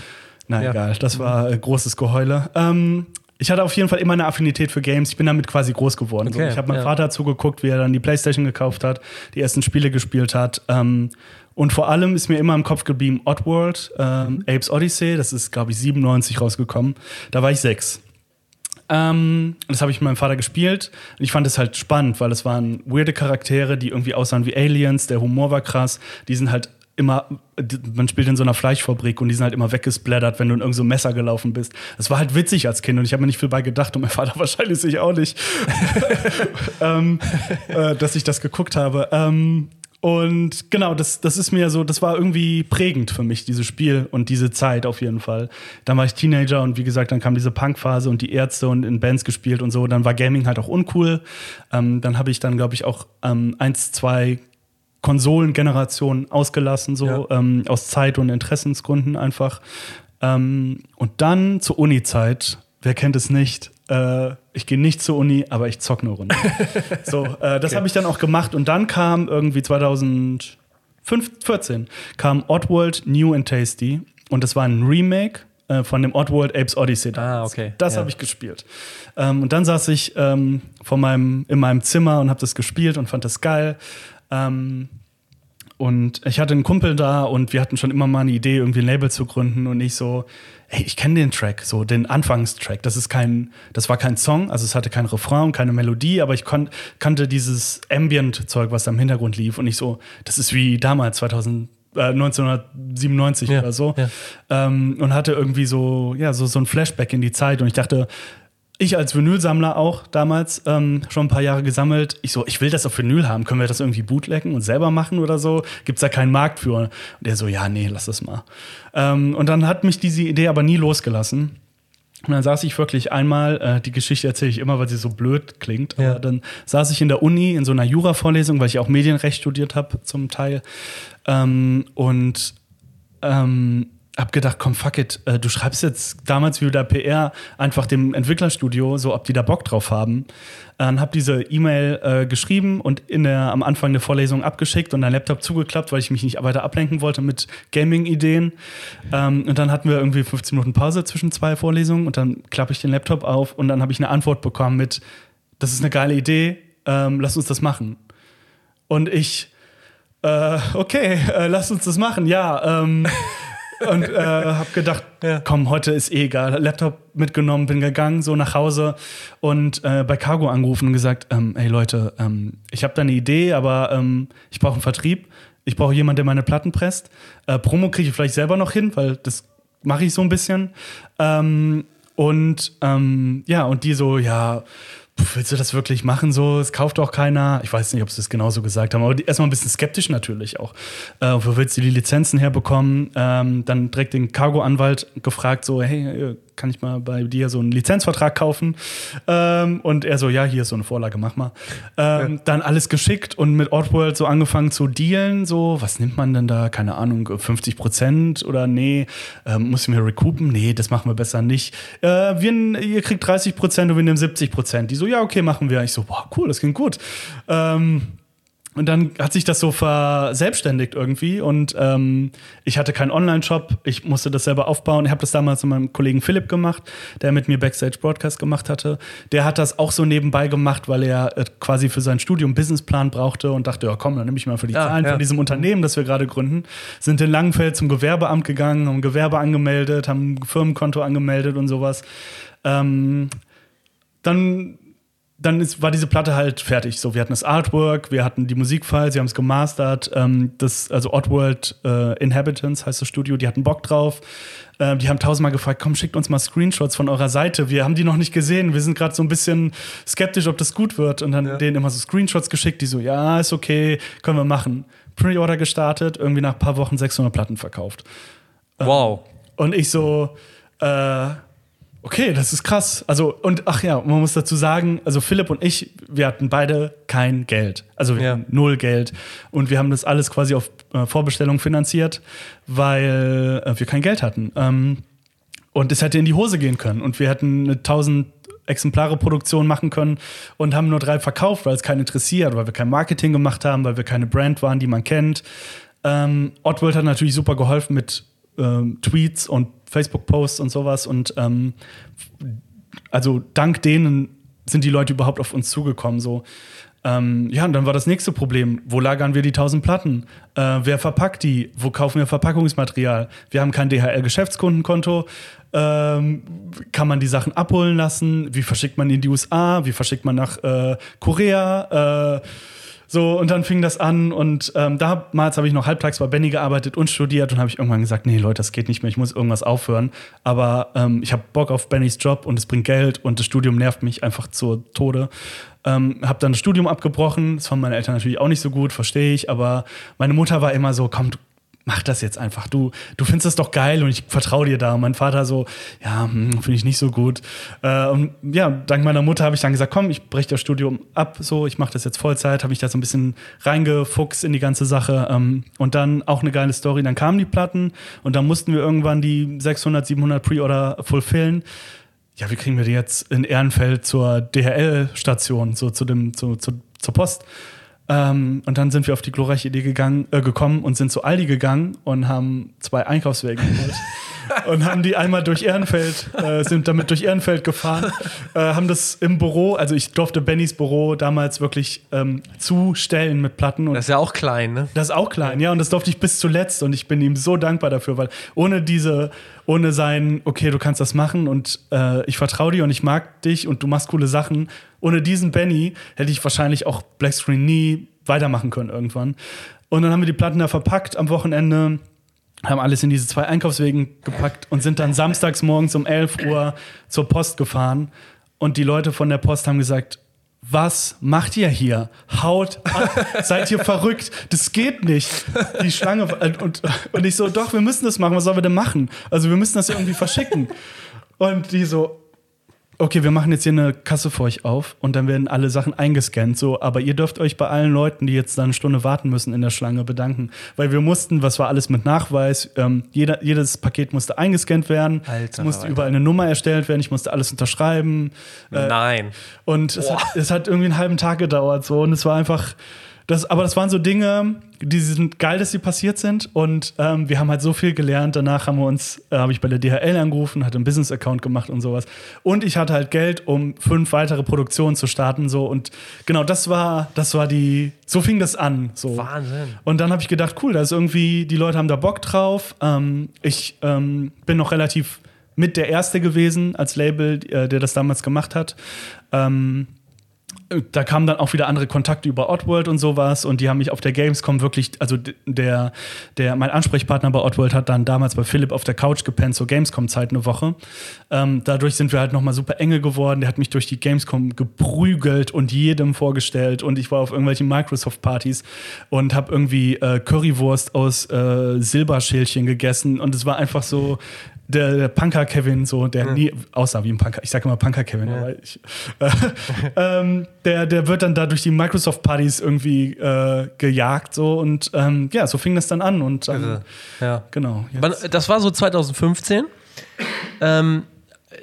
Na Ja. egal, das war äh, großes Geheule. Ähm, ich hatte auf jeden Fall immer eine Affinität für Games. Ich bin damit quasi groß geworden. so. Okay, Ich habe meinem ja. Vater zugeguckt, wie er dann die Playstation gekauft hat, die ersten Spiele gespielt hat. Ähm, und vor allem ist mir immer im Kopf geblieben Oddworld, ähm, Apes Odyssey. Das ist, glaube ich, 97 rausgekommen. Da war ich sechs. Ähm, das habe ich mit meinem Vater gespielt und ich fand es halt spannend, weil es waren weirde Charaktere, die irgendwie aussahen wie Aliens, der Humor war krass, die sind halt immer, man spielt in so einer Fleischfabrik und die sind halt immer weggesplattert, wenn du in irgendein so Messer gelaufen bist. Das war halt witzig als Kind und ich habe mir nicht viel bei gedacht und mein Vater wahrscheinlich sich auch nicht, ähm, äh, dass ich das geguckt habe. Ähm, und genau, das, das ist mir so, das war irgendwie prägend für mich, dieses Spiel und diese Zeit auf jeden Fall. Dann war ich Teenager und wie gesagt, dann kam diese Punkphase und die Ärzte und in Bands gespielt und so. Dann war Gaming halt auch uncool. Ähm, dann habe ich dann, glaube ich, auch ähm, eins, zwei Konsolengenerationen ausgelassen, so ja. ähm, aus Zeit- und Interessensgründen einfach. Ähm, und dann zur Uni-Zeit, wer kennt es nicht, äh, ich gehe nicht zur Uni, aber ich zocke eine Runde. so, äh, das okay. habe ich dann auch gemacht und dann kam irgendwie 2014 kam Oddworld New and Tasty und das war ein Remake äh, von dem Oddworld Apes Odyssey. Ah, okay. Das ja. habe ich gespielt. Ähm, und dann saß ich ähm, vor meinem, in meinem Zimmer und habe das gespielt und fand das geil. Ähm, und ich hatte einen Kumpel da und wir hatten schon immer mal eine Idee, irgendwie ein Label zu gründen und ich so, hey, ich kenne den Track, so den Anfangstrack. Das ist kein, das war kein Song, also es hatte kein Refrain keine Melodie, aber ich kon kannte dieses Ambient-Zeug, was da im Hintergrund lief und ich so, das ist wie damals 2000 1997 ja, oder so ja. ähm, und hatte irgendwie so ja so so ein Flashback in die Zeit und ich dachte ich als Vinylsammler auch damals ähm, schon ein paar Jahre gesammelt. Ich so, ich will das auf Vinyl haben. Können wir das irgendwie bootleggen und selber machen oder so? Gibt's da keinen Markt für? Und der so, ja, nee, lass das mal. Ähm, und dann hat mich diese Idee aber nie losgelassen. Und dann saß ich wirklich einmal, äh, die Geschichte erzähle ich immer, weil sie so blöd klingt, ja. aber dann saß ich in der Uni in so einer Jura-Vorlesung, weil ich auch Medienrecht studiert habe zum Teil. Ähm, und ähm, hab gedacht, komm, fuck it, äh, du schreibst jetzt damals wie der PR einfach dem Entwicklerstudio, so ob die da Bock drauf haben. Dann hab diese E-Mail äh, geschrieben und in der, am Anfang der Vorlesung abgeschickt und dein Laptop zugeklappt, weil ich mich nicht weiter ablenken wollte mit Gaming-Ideen. Ähm, und dann hatten wir irgendwie 15 Minuten Pause zwischen zwei Vorlesungen und dann klappe ich den Laptop auf und dann habe ich eine Antwort bekommen mit, das ist eine geile Idee, ähm, lass uns das machen. Und ich, äh, okay, äh, lass uns das machen, ja. Ähm, und äh, habe gedacht, ja. komm, heute ist eh egal. Laptop mitgenommen, bin gegangen, so nach Hause und äh, bei Cargo angerufen und gesagt, ähm, hey Leute, ähm, ich habe da eine Idee, aber ähm, ich brauche einen Vertrieb. Ich brauche jemanden, der meine Platten presst. Äh, Promo kriege ich vielleicht selber noch hin, weil das mache ich so ein bisschen. Ähm, und ähm, ja, und die so, ja, willst du das wirklich machen so? Es kauft auch keiner. Ich weiß nicht, ob sie das genauso gesagt haben, aber erstmal ein bisschen skeptisch natürlich auch. Äh, wo willst du die Lizenzen herbekommen? Ähm, dann direkt den Cargo-Anwalt gefragt, so, hey, äh, kann ich mal bei dir so einen Lizenzvertrag kaufen? Ähm, und er so, ja, hier ist so eine Vorlage, mach mal. Ähm, ja. Dann alles geschickt und mit Oddworld so angefangen zu dealen, so, was nimmt man denn da? Keine Ahnung, 50 Prozent oder nee, ähm, muss ich mir recoupen? Nee, das machen wir besser nicht. Äh, wir, ihr kriegt 30 Prozent und wir nehmen 70 Prozent. Die so, ja, okay, machen wir. Ich so, boah, cool, das klingt gut. Ähm, und dann hat sich das so verselbstständigt irgendwie und ähm, ich hatte keinen Online-Shop, ich musste das selber aufbauen. Ich habe das damals mit meinem Kollegen Philipp gemacht, der mit mir Backstage Broadcast gemacht hatte. Der hat das auch so nebenbei gemacht, weil er äh, quasi für sein Studium Businessplan brauchte und dachte, ja komm, dann nehme ich mal für die ja, Zahlen ja. von diesem Unternehmen, das wir gerade gründen. Sind in Langenfeld zum Gewerbeamt gegangen, haben Gewerbe angemeldet, haben ein Firmenkonto angemeldet und sowas. Ähm, dann dann ist, war diese Platte halt fertig. So, wir hatten das Artwork, wir hatten die Musikfiles, sie haben es gemastert. Ähm, das, also Oddworld äh, Inhabitants heißt das Studio, die hatten Bock drauf. Äh, die haben tausendmal gefragt, komm, schickt uns mal Screenshots von eurer Seite. Wir haben die noch nicht gesehen. Wir sind gerade so ein bisschen skeptisch, ob das gut wird. Und dann ja. denen immer so Screenshots geschickt, die so, ja, ist okay, können wir machen. Pre-Order gestartet, irgendwie nach ein paar Wochen 600 Platten verkauft. Wow. Ähm, und ich so, äh, Okay, das ist krass. Also, und ach ja, man muss dazu sagen, also Philipp und ich, wir hatten beide kein Geld. Also wir ja. hatten null Geld. Und wir haben das alles quasi auf äh, Vorbestellung finanziert, weil äh, wir kein Geld hatten. Ähm, und es hätte in die Hose gehen können. Und wir hätten eine 1000 Exemplare Produktion machen können und haben nur drei verkauft, weil es keinen interessiert, weil wir kein Marketing gemacht haben, weil wir keine Brand waren, die man kennt. Ähm, Oddworld hat natürlich super geholfen mit ähm, Tweets und Facebook-Posts und sowas. Und ähm, also dank denen sind die Leute überhaupt auf uns zugekommen. So. Ähm, ja, und dann war das nächste Problem. Wo lagern wir die 1000 Platten? Äh, wer verpackt die? Wo kaufen wir Verpackungsmaterial? Wir haben kein DHL-Geschäftskundenkonto. Ähm, kann man die Sachen abholen lassen? Wie verschickt man in die USA? Wie verschickt man nach äh, Korea? Äh, So, und dann fing das an und ähm, damals habe ich noch halbtags bei Benny gearbeitet und studiert und habe ich irgendwann gesagt, nee, Leute, das geht nicht mehr, ich muss irgendwas aufhören. Aber ähm, ich habe Bock auf Bennys Job und es bringt Geld und das Studium nervt mich einfach zur Tode. Ähm, habe dann das Studium abgebrochen, das fanden meine Eltern natürlich auch nicht so gut, verstehe ich, aber meine Mutter war immer so, komm, mach das jetzt einfach. Du, du findest das doch geil und ich vertraue dir da. Und mein Vater so, ja, hm, finde ich nicht so gut. Äh, und ja, dank meiner Mutter habe ich dann gesagt, komm, ich breche das Studium ab, so, ich mache das jetzt Vollzeit, habe ich da so ein bisschen reingefuchst in die ganze Sache. Ähm, und dann auch eine geile Story. Dann kamen die Platten und dann mussten wir irgendwann die 600, 700 Pre-Order fulfillen. Ja, wie kriegen wir die jetzt in Ehrenfeld zur DHL-Station, so zu dem, zu, zu, zur Post? Ähm, und dann sind wir auf die glorreiche Idee gegangen, äh, gekommen und sind zu Aldi gegangen und haben zwei Einkaufswege geholt. und haben die einmal durch Ehrenfeld, äh, sind damit durch Ehrenfeld gefahren, äh, haben das im Büro, also ich durfte Bennys Büro damals wirklich ähm, zustellen mit Platten. Und das ist ja auch klein, ne? Das ist auch klein, ja, und das durfte ich bis zuletzt und ich bin ihm so dankbar dafür, weil ohne diese, ohne sein, okay, du kannst das machen und äh, ich vertraue dir und ich mag dich und du machst coole Sachen, ohne diesen Benny hätte ich wahrscheinlich auch Blackscreen nie weitermachen können irgendwann. Und dann haben wir die Platten da verpackt am Wochenende, haben alles in diese zwei Einkaufswegen gepackt und sind dann samstags morgens um 11 Uhr zur Post gefahren. Und die Leute von der Post haben gesagt, was macht ihr hier? Haut ab, seid ihr verrückt? Das geht nicht. Die Schlange und, und ich so, doch, wir müssen das machen. Was sollen wir denn machen? Also wir müssen das irgendwie verschicken. Und die so, okay, wir machen jetzt hier eine Kasse für euch auf und dann werden alle Sachen eingescannt, so, aber ihr dürft euch bei allen Leuten, die jetzt da eine Stunde warten müssen in der Schlange, bedanken, weil wir mussten, was war alles mit Nachweis, ähm, jeder, jedes Paket musste eingescannt werden, Alter, es musste Alter. überall eine Nummer erstellt werden, ich musste alles unterschreiben. Äh, Nein. Und es hat, es hat irgendwie einen halben Tag gedauert, so, und es war einfach, das, aber das waren so Dinge, die sind geil, dass sie passiert sind. Und ähm, wir haben halt so viel gelernt. Danach haben wir uns, äh, habe ich bei der DHL angerufen, hatte einen Business-Account gemacht und sowas. Und ich hatte halt Geld, um fünf weitere Produktionen zu starten. So. Und genau, das war, das war die, so fing das an. So. Wahnsinn. Und dann habe ich gedacht, cool, da ist irgendwie, die Leute haben da Bock drauf. Ähm, ich ähm, bin noch relativ mit der Erste gewesen als Label, äh, der das damals gemacht hat. Ähm, da kamen dann auch wieder andere Kontakte über Oddworld und sowas und die haben mich auf der Gamescom wirklich, also der, der, mein Ansprechpartner bei Oddworld hat dann damals bei Philipp auf der Couch gepennt zur Gamescom-Zeit eine Woche. Ähm, dadurch sind wir halt nochmal super enge geworden. Der hat mich durch die Gamescom geprügelt und jedem vorgestellt und ich war auf irgendwelchen Microsoft-Partys und habe irgendwie äh, Currywurst aus äh, Silberschälchen gegessen und es war einfach so, der, der Punker Kevin, so, der ja. nie aussah wie ein Punker. Ich sage immer Punker Kevin, ja. aber ich, äh, ähm, der, der wird dann da durch die Microsoft-Partys irgendwie äh, gejagt, so und ähm, ja, so fing das dann an und also, ja. genau. Jetzt. Das war so 2015. Ähm,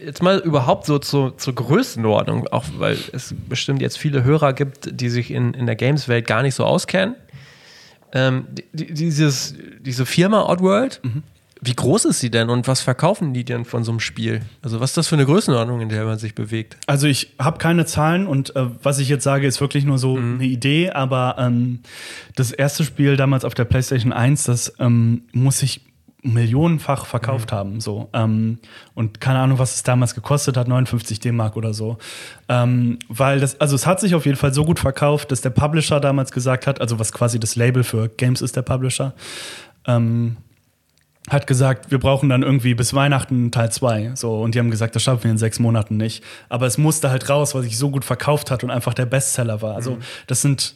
jetzt mal überhaupt so zu, zur Größenordnung, auch weil es bestimmt jetzt viele Hörer gibt, die sich in, in der Games-Welt gar nicht so auskennen. Ähm, dieses, diese Firma Oddworld, mhm wie groß ist sie denn und was verkaufen die denn von so einem Spiel? Also was ist das für eine Größenordnung, in der man sich bewegt? Also ich habe keine Zahlen und äh, was ich jetzt sage, ist wirklich nur so mhm. eine Idee, aber ähm, das erste Spiel damals auf der PlayStation 1, das ähm, muss sich millionenfach verkauft mhm. haben. So. Ähm, und keine Ahnung, was es damals gekostet hat, 59 D-Mark oder so. Ähm, weil das, also es hat sich auf jeden Fall so gut verkauft, dass der Publisher damals gesagt hat, also was quasi das Label für Games ist, der Publisher, ähm, hat gesagt, wir brauchen dann irgendwie bis Weihnachten Teil 2. So, und die haben gesagt, das schaffen wir in sechs Monaten nicht. Aber es musste halt raus, weil sich so gut verkauft hat und einfach der Bestseller war. Also, mhm. das sind,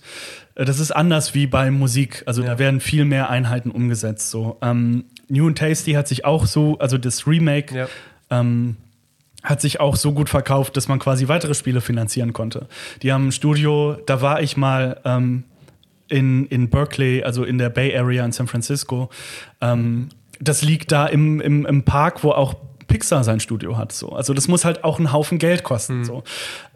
das ist anders wie bei Musik. Also, ja. da werden viel mehr Einheiten umgesetzt. So, ähm, New and Tasty hat sich auch so, also das Remake, ja. ähm, hat sich auch so gut verkauft, dass man quasi weitere Spiele finanzieren konnte. Die haben ein Studio, da war ich mal ähm, in, in Berkeley, also in der Bay Area in San Francisco. Ähm, das liegt da im, im, im Park, wo auch Pixar sein Studio hat. So. Also das muss halt auch einen Haufen Geld kosten. Mhm. So.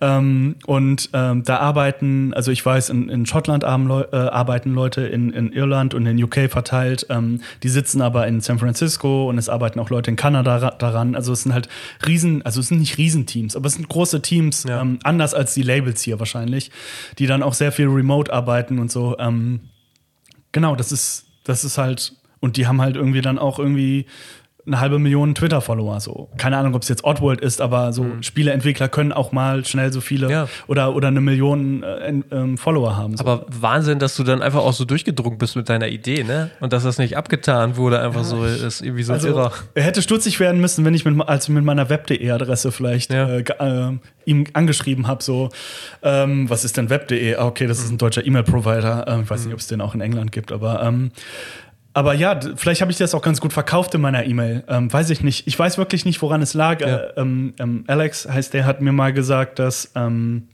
Ähm, und ähm, da arbeiten, also ich weiß, in, in Schottland äh, arbeiten Leute, in, in Irland und in UK verteilt. Ähm, die sitzen aber in San Francisco und es arbeiten auch Leute in Kanada daran. Also es sind halt Riesen, also es sind nicht Riesenteams, aber es sind große Teams, ja. Ähm, anders als die Labels hier wahrscheinlich, die dann auch sehr viel remote arbeiten und so. Ähm, genau, das ist, das ist halt und die haben halt irgendwie dann auch irgendwie eine halbe Million Twitter-Follower. So. Keine Ahnung, ob es jetzt Oddworld ist, aber so mhm. Spieleentwickler können auch mal schnell so viele ja. oder, oder eine Million äh, äh, Follower haben. So. Aber Wahnsinn, dass du dann einfach auch so durchgedrungen bist mit deiner Idee, ne? Und dass das nicht abgetan wurde, einfach ja, so ist irgendwie so also, irrer. Er hätte stutzig werden müssen, wenn ich mit, als mit meiner Web.de-Adresse vielleicht ja. äh, äh, ihm angeschrieben habe, so, ähm, was ist denn Web.de? Ah, okay, das ist ein deutscher E-Mail-Provider. Ähm, ich weiß mhm. nicht, ob es den auch in England gibt, aber ähm, aber ja, vielleicht habe ich das auch ganz gut verkauft in meiner E-Mail. Ähm, weiß ich nicht. Ich weiß wirklich nicht, woran es lag. Ja. Äh, ähm, ähm, Alex heißt, der hat mir mal gesagt, dass ähm,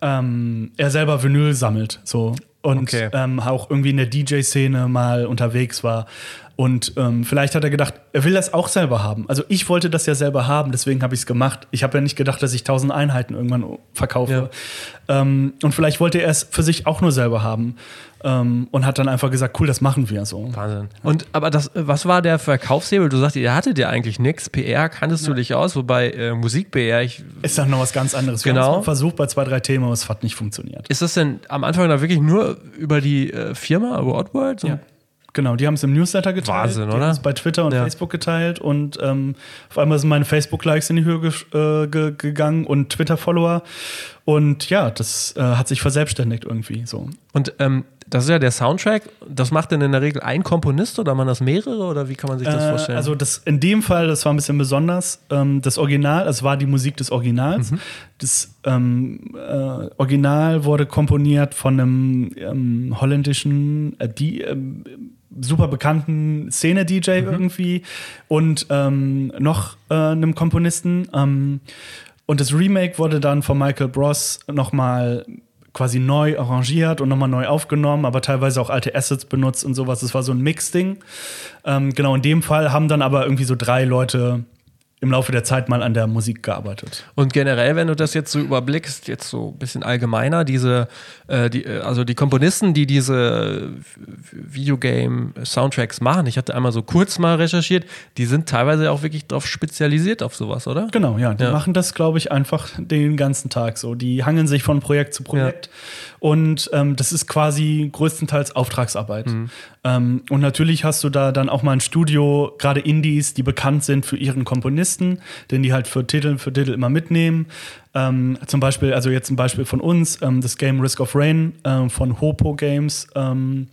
ähm, er selber Vinyl sammelt. So. Und okay. Ähm, auch irgendwie in der DJ-Szene mal unterwegs war. Und ähm, vielleicht hat er gedacht, er will das auch selber haben. Also ich wollte das ja selber haben, deswegen habe ich es gemacht. Ich habe ja nicht gedacht, dass ich tausend Einheiten irgendwann verkaufe. Ja. Ähm, und vielleicht wollte er es für sich auch nur selber haben. Ähm, und hat dann einfach gesagt, cool, das machen wir so. Wahnsinn. Und aber das, was war der Verkaufshebel? Du sagst, ihr hattet ja eigentlich nichts. PR kanntest ja. du dich aus, wobei äh, Musik-PR ich. Ist dann noch was ganz anderes. Genau. versucht bei zwei, drei Themen, aber es hat nicht funktioniert. Ist das denn am Anfang da wirklich nur über die äh, Firma, über Oddworld? Ja. Genau, die haben es im Newsletter geteilt. Wahnsinn, oder? Die es bei Twitter und ja. Facebook geteilt und ähm, auf einmal sind meine Facebook-Likes in die Höhe äh, ge gegangen und Twitter-Follower. Und ja, das äh, hat sich verselbstständigt irgendwie so. Und ähm, das ist ja der Soundtrack. Das macht denn in der Regel ein Komponist oder man das mehrere oder wie kann man sich das äh, vorstellen? Also das in dem Fall, das war ein bisschen besonders. Ähm, das Original, es war die Musik des Originals. Mhm. Das ähm, äh, Original wurde komponiert von einem ähm, holländischen äh, die, ähm, super bekannten Szene-DJ mhm. irgendwie und ähm, noch äh, einem Komponisten. Ähm, und das Remake wurde dann von Michael Bross nochmal quasi neu arrangiert und nochmal neu aufgenommen, aber teilweise auch alte Assets benutzt und sowas. Das war so ein Mix-Ding. Ähm, genau, in dem Fall haben dann aber irgendwie so drei Leute im Laufe der Zeit mal an der Musik gearbeitet. Und generell, wenn du das jetzt so überblickst, jetzt so ein bisschen allgemeiner, diese, äh, die, äh, also die Komponisten, die diese Videogame-Soundtracks machen, ich hatte einmal so kurz mal recherchiert, die sind teilweise auch wirklich darauf spezialisiert auf sowas, oder? Genau, ja. Die ja. machen das, glaube ich, einfach den ganzen Tag so. Die hangeln sich von Projekt zu Projekt. Ja. Und ähm, das ist quasi größtenteils Auftragsarbeit. Mhm. Ähm, und natürlich hast du da dann auch mal ein Studio, gerade Indies, die bekannt sind für ihren Komponisten, den die halt für Titel für Titel immer mitnehmen. Ähm, zum Beispiel, also jetzt ein Beispiel von uns, ähm, das Game Risk of Rain ähm, von Hopo Games ähm,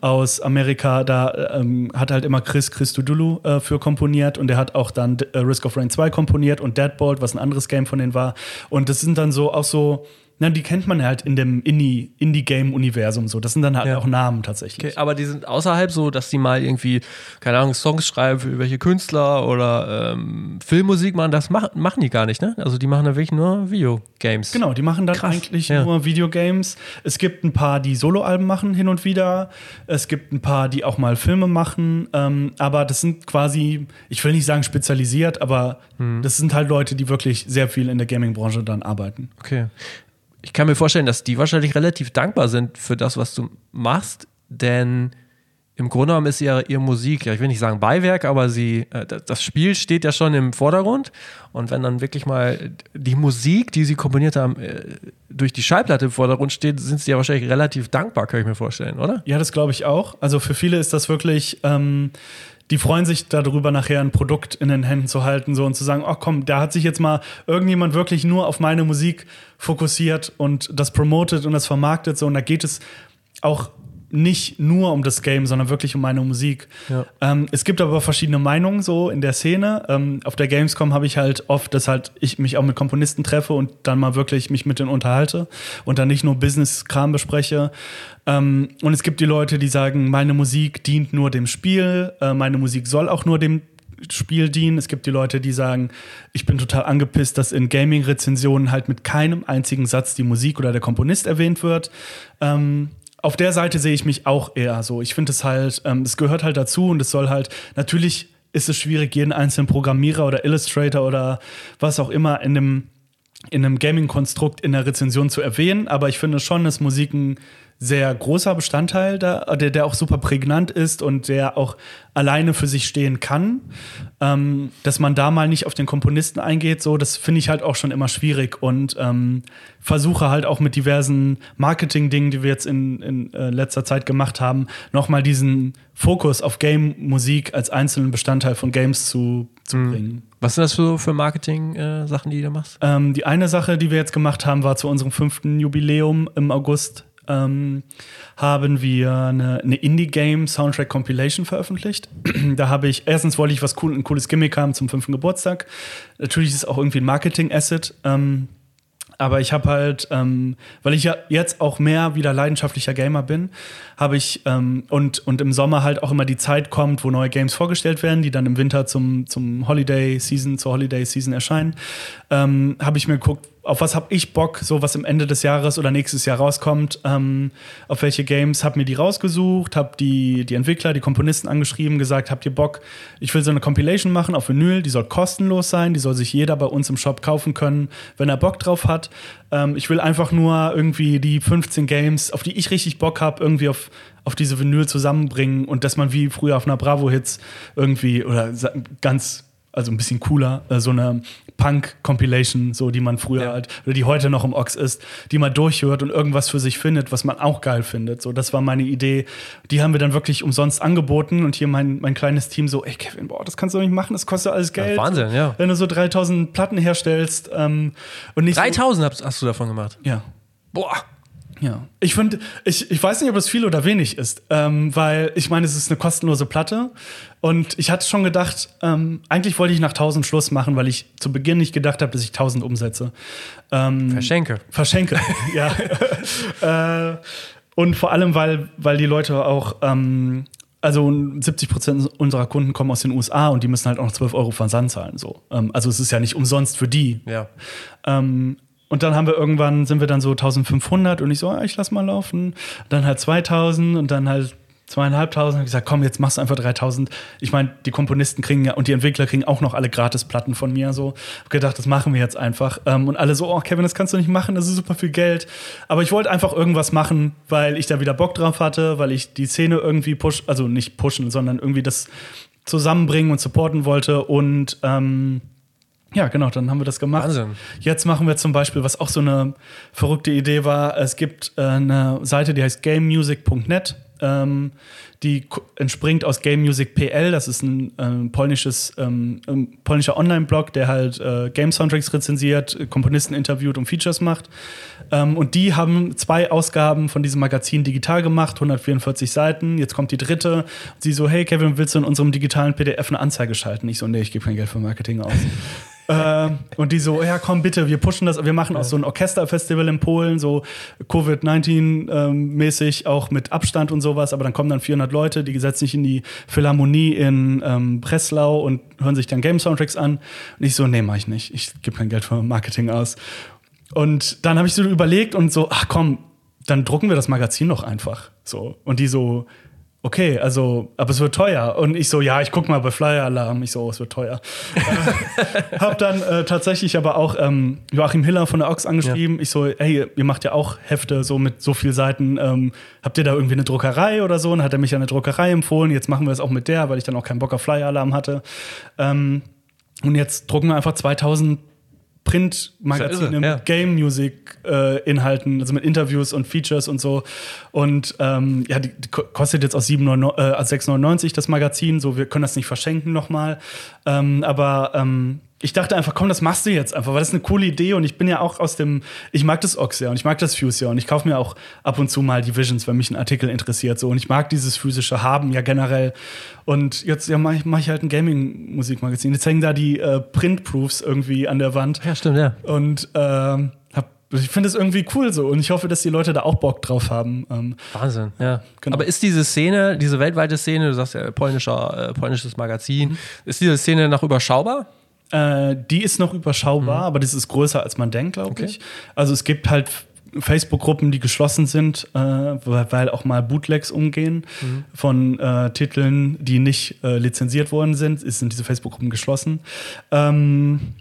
aus Amerika, da ähm, hat halt immer Chris Christodoulou äh, für komponiert und der hat auch dann äh, Risk of Rain 2 komponiert und Deadbolt, was ein anderes Game von denen war. Und das sind dann so auch so na, die kennt man halt in dem Indie-Game-Universum so. Das sind dann halt ja. auch Namen tatsächlich. Okay, aber die sind außerhalb so, dass die mal irgendwie, keine Ahnung, Songs schreiben für irgendwelche Künstler oder ähm, Filmmusik machen. Das mach, machen die gar nicht, ne? Also die machen da wirklich nur Videogames. Genau, die machen dann Krass. eigentlich ja. nur Videogames. Es gibt ein paar, die Soloalben machen hin und wieder. Es gibt ein paar, die auch mal Filme machen. Ähm, aber das sind quasi, ich will nicht sagen spezialisiert, aber hm. das sind halt Leute, die wirklich sehr viel in der Gaming-Branche dann arbeiten. Okay ich kann mir vorstellen, dass die wahrscheinlich relativ dankbar sind für das, was du machst, denn im Grunde genommen ist ja ihre Musik, ja, ich will nicht sagen Beiwerk, aber sie, äh, das Spiel steht ja schon im Vordergrund. Und wenn dann wirklich mal die Musik, die sie komponiert haben, äh, durch die Schallplatte im Vordergrund steht, sind sie ja wahrscheinlich relativ dankbar, kann ich mir vorstellen, oder? Ja, das glaube ich auch. Also für viele ist das wirklich. Ähm die freuen sich darüber, nachher ein Produkt in den Händen zu halten so und zu sagen, ach komm, da hat sich jetzt mal irgendjemand wirklich nur auf meine Musik fokussiert und das promotet und das vermarktet so und da geht es auch nicht nur um das Game, sondern wirklich um meine Musik. Ja. Ähm, es gibt aber verschiedene Meinungen so in der Szene. Ähm, auf der Gamescom habe ich halt oft, dass halt ich mich auch mit Komponisten treffe und dann mal wirklich mich mit denen unterhalte und dann nicht nur Business-Kram bespreche. Ähm, und es gibt die Leute, die sagen, meine Musik dient nur dem Spiel, äh, meine Musik soll auch nur dem Spiel dienen. Es gibt die Leute, die sagen, ich bin total angepisst, dass in Gaming-Rezensionen halt mit keinem einzigen Satz die Musik oder der Komponist erwähnt wird. Ähm, auf der Seite sehe ich mich auch eher so. Ich finde es halt, ähm, es gehört halt dazu und es soll halt, natürlich ist es schwierig, jeden einzelnen Programmierer oder Illustrator oder was auch immer in einem, in einem Gaming-Konstrukt in der Rezension zu erwähnen, aber ich finde schon, dass Musik ein sehr großer Bestandteil, da, der, der auch super prägnant ist und der auch alleine für sich stehen kann. Ähm, dass man da mal nicht auf den Komponisten eingeht, so, das finde ich halt auch schon immer schwierig und ähm, versuche halt auch mit diversen Marketing-Dingen, die wir jetzt in, in äh, letzter Zeit gemacht haben, nochmal diesen Fokus auf Game-Musik als einzelnen Bestandteil von Games zu, zu mhm. bringen. Was sind das für, für Marketing-Sachen, äh, die du machst? Ähm, die eine Sache, die wir jetzt gemacht haben, war zu unserem fünften Jubiläum im August ähm, haben wir eine, eine Indie-Game Soundtrack Compilation veröffentlicht. da habe ich, erstens wollte ich was cool, ein cooles Gimmick haben zum fünften Geburtstag. Natürlich ist es auch irgendwie ein Marketing-Asset. Ähm, aber ich habe halt, ähm, weil ich ja jetzt auch mehr wieder leidenschaftlicher Gamer bin, habe ich ähm, und, und im Sommer halt auch immer die Zeit kommt, wo neue Games vorgestellt werden, die dann im Winter zum, zum Holiday Season, zur Holiday Season erscheinen, ähm, habe ich mir geguckt, auf was habe ich Bock, so was im Ende des Jahres oder nächstes Jahr rauskommt, ähm, auf welche Games, habe mir die rausgesucht, habe die, die Entwickler, die Komponisten angeschrieben, gesagt, habt ihr Bock, ich will so eine Compilation machen auf Vinyl, die soll kostenlos sein, die soll sich jeder bei uns im Shop kaufen können, wenn er Bock drauf hat. Ähm, ich will einfach nur irgendwie die 15 Games, auf die ich richtig Bock habe, irgendwie auf, auf diese Vinyl zusammenbringen und dass man wie früher auf einer Bravo-Hits irgendwie oder ganz also ein bisschen cooler, äh, so eine Punk-Compilation, so die man früher ja. halt, oder die heute noch im Ox ist, die man durchhört und irgendwas für sich findet, was man auch geil findet. So, das war meine Idee. Die haben wir dann wirklich umsonst angeboten und hier mein, mein kleines Team so, ey Kevin, boah, das kannst du doch nicht machen, das kostet alles Geld. Ja, Wahnsinn, ja. Wenn du so 3000 Platten herstellst ähm, und nicht 3000 so, hast du davon gemacht? Ja. Boah. Ja. Ich finde, ich, ich weiß nicht, ob es viel oder wenig ist, ähm, weil ich meine, es ist eine kostenlose Platte und ich hatte schon gedacht, ähm, eigentlich wollte ich nach 1000 Schluss machen, weil ich zu Beginn nicht gedacht habe, dass ich 1000 umsetze. Ähm, verschenke. Verschenke, ja. äh, und vor allem, weil, weil die Leute auch ähm, also 70 Prozent unserer Kunden kommen aus den USA und die müssen halt auch noch 12 Euro Versand zahlen. So. Ähm, also es ist ja nicht umsonst für die. Ja. Und dann haben wir irgendwann, sind wir dann so 1500 und ich so, ah, ich lass mal laufen. Dann halt 2000 und dann halt zweieinhalbtausend. Hab ich gesagt, komm, jetzt machst du einfach 3000. Ich meine, die Komponisten kriegen ja und die Entwickler kriegen auch noch alle Gratisplatten von mir. So, hab gedacht, das machen wir jetzt einfach. Ähm, und alle so, oh, Kevin, das kannst du nicht machen, das ist super viel Geld. Aber ich wollte einfach irgendwas machen, weil ich da wieder Bock drauf hatte, weil ich die Szene irgendwie push, also nicht pushen, sondern irgendwie das zusammenbringen und supporten wollte und ähm, ja, genau, dann haben wir das gemacht. Wahnsinn. Jetzt machen wir zum Beispiel, was auch so eine verrückte Idee war, es gibt äh, eine Seite, die heißt gamemusic.net. Ähm, die entspringt aus Game Music PL. Das ist ein äh, polnisches, ähm, polnischer Online-Blog, der halt äh, Game-Soundtracks rezensiert, Komponisten interviewt und Features macht. Ähm, und die haben zwei Ausgaben von diesem Magazin digital gemacht, 144 Seiten. Jetzt kommt die dritte. Sie so, hey Kevin, willst du in unserem digitalen PDF eine Anzeige schalten? Ich so, nee, ich gebe kein Geld für Marketing aus. Äh, und die so, ja, komm bitte, wir pushen das, wir machen auch so ein Orchesterfestival in Polen, so Covid-19-mäßig, ähm, auch mit Abstand und sowas, aber dann kommen dann 400 Leute, die setzen sich in die Philharmonie in ähm, Breslau und hören sich dann Game-Soundtracks an. Und ich so, nee, mach ich nicht, ich gebe kein Geld für Marketing aus. Und dann habe ich so überlegt und so, ach komm, dann drucken wir das Magazin doch einfach. So. Und die so, okay, also, aber es wird teuer. Und ich so, ja, ich guck mal bei Flyer Alarm. Ich so, oh, es wird teuer. äh, hab dann äh, tatsächlich aber auch ähm, Joachim Hiller von der Ox angeschrieben. Ja. Ich so, hey, ihr macht ja auch Hefte so mit so viel Seiten. Ähm, habt ihr da irgendwie eine Druckerei oder so? Und hat er mich an eine Druckerei empfohlen. Jetzt machen wir es auch mit der, weil ich dann auch keinen Bock auf Flyer Alarm hatte. Ähm, und jetzt drucken wir einfach 2000 Printmagazine mit ja. Game Music äh, Inhalten, also mit Interviews und Features und so. Und ähm, ja, die, die kostet jetzt aus äh, 6,99 das Magazin. So, wir können das nicht verschenken nochmal. Ähm, aber ähm, ich dachte einfach, komm, das machst du jetzt einfach, weil das ist eine coole Idee und ich bin ja auch aus dem, ich mag das Ox ja und ich mag das Fuse ja und ich kaufe mir auch ab und zu mal die Visions, wenn mich ein Artikel interessiert so und ich mag dieses physische Haben ja generell und jetzt ja, mache ich, mach ich halt ein Gaming-Musikmagazin. Jetzt hängen da die äh, Print-Proofs irgendwie an der Wand. Ja, stimmt, ja. Und ähm, ich finde es irgendwie cool so und ich hoffe, dass die Leute da auch Bock drauf haben. Ähm, Wahnsinn, ja. Genau. Aber ist diese Szene, diese weltweite Szene, du sagst ja polnischer, äh, polnisches Magazin, mhm. ist diese Szene noch überschaubar? Äh, die ist noch überschaubar, mhm. aber das ist größer, als man denkt, glaube okay. ich. Also es gibt halt Facebook-Gruppen, die geschlossen sind, äh, weil auch mal Bootlegs umgehen mhm. von äh, Titeln, die nicht äh, lizenziert worden sind, ist, sind diese Facebook-Gruppen geschlossen. Ähm,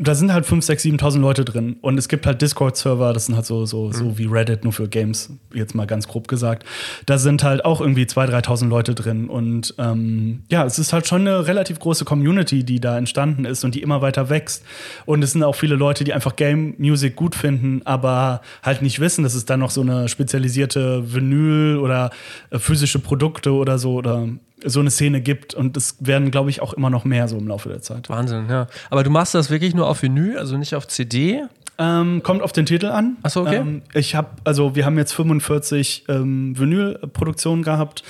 da sind halt 5, 6, 7.000 Leute drin. Und es gibt halt Discord-Server, das sind halt so, so, so Mhm. wie Reddit, nur für Games, jetzt mal ganz grob gesagt. Da sind halt auch irgendwie 2.000, 3.000 Leute drin. Und ähm, ja, es ist halt schon eine relativ große Community, die da entstanden ist und die immer weiter wächst. Und es sind auch viele Leute, die einfach Game-Music gut finden, aber halt nicht wissen, dass es da noch so eine spezialisierte Vinyl oder äh, physische Produkte oder so oder so eine Szene gibt. Und es werden, glaube ich, auch immer noch mehr so im Laufe der Zeit. Wahnsinn, ja. Aber du machst das wirklich nur auf Vinyl, also nicht auf CD? Ähm, kommt auf den Titel an. Ach so, okay. Ähm, ich habe, also wir haben jetzt 45 ähm, Vinyl-Produktionen gehabt.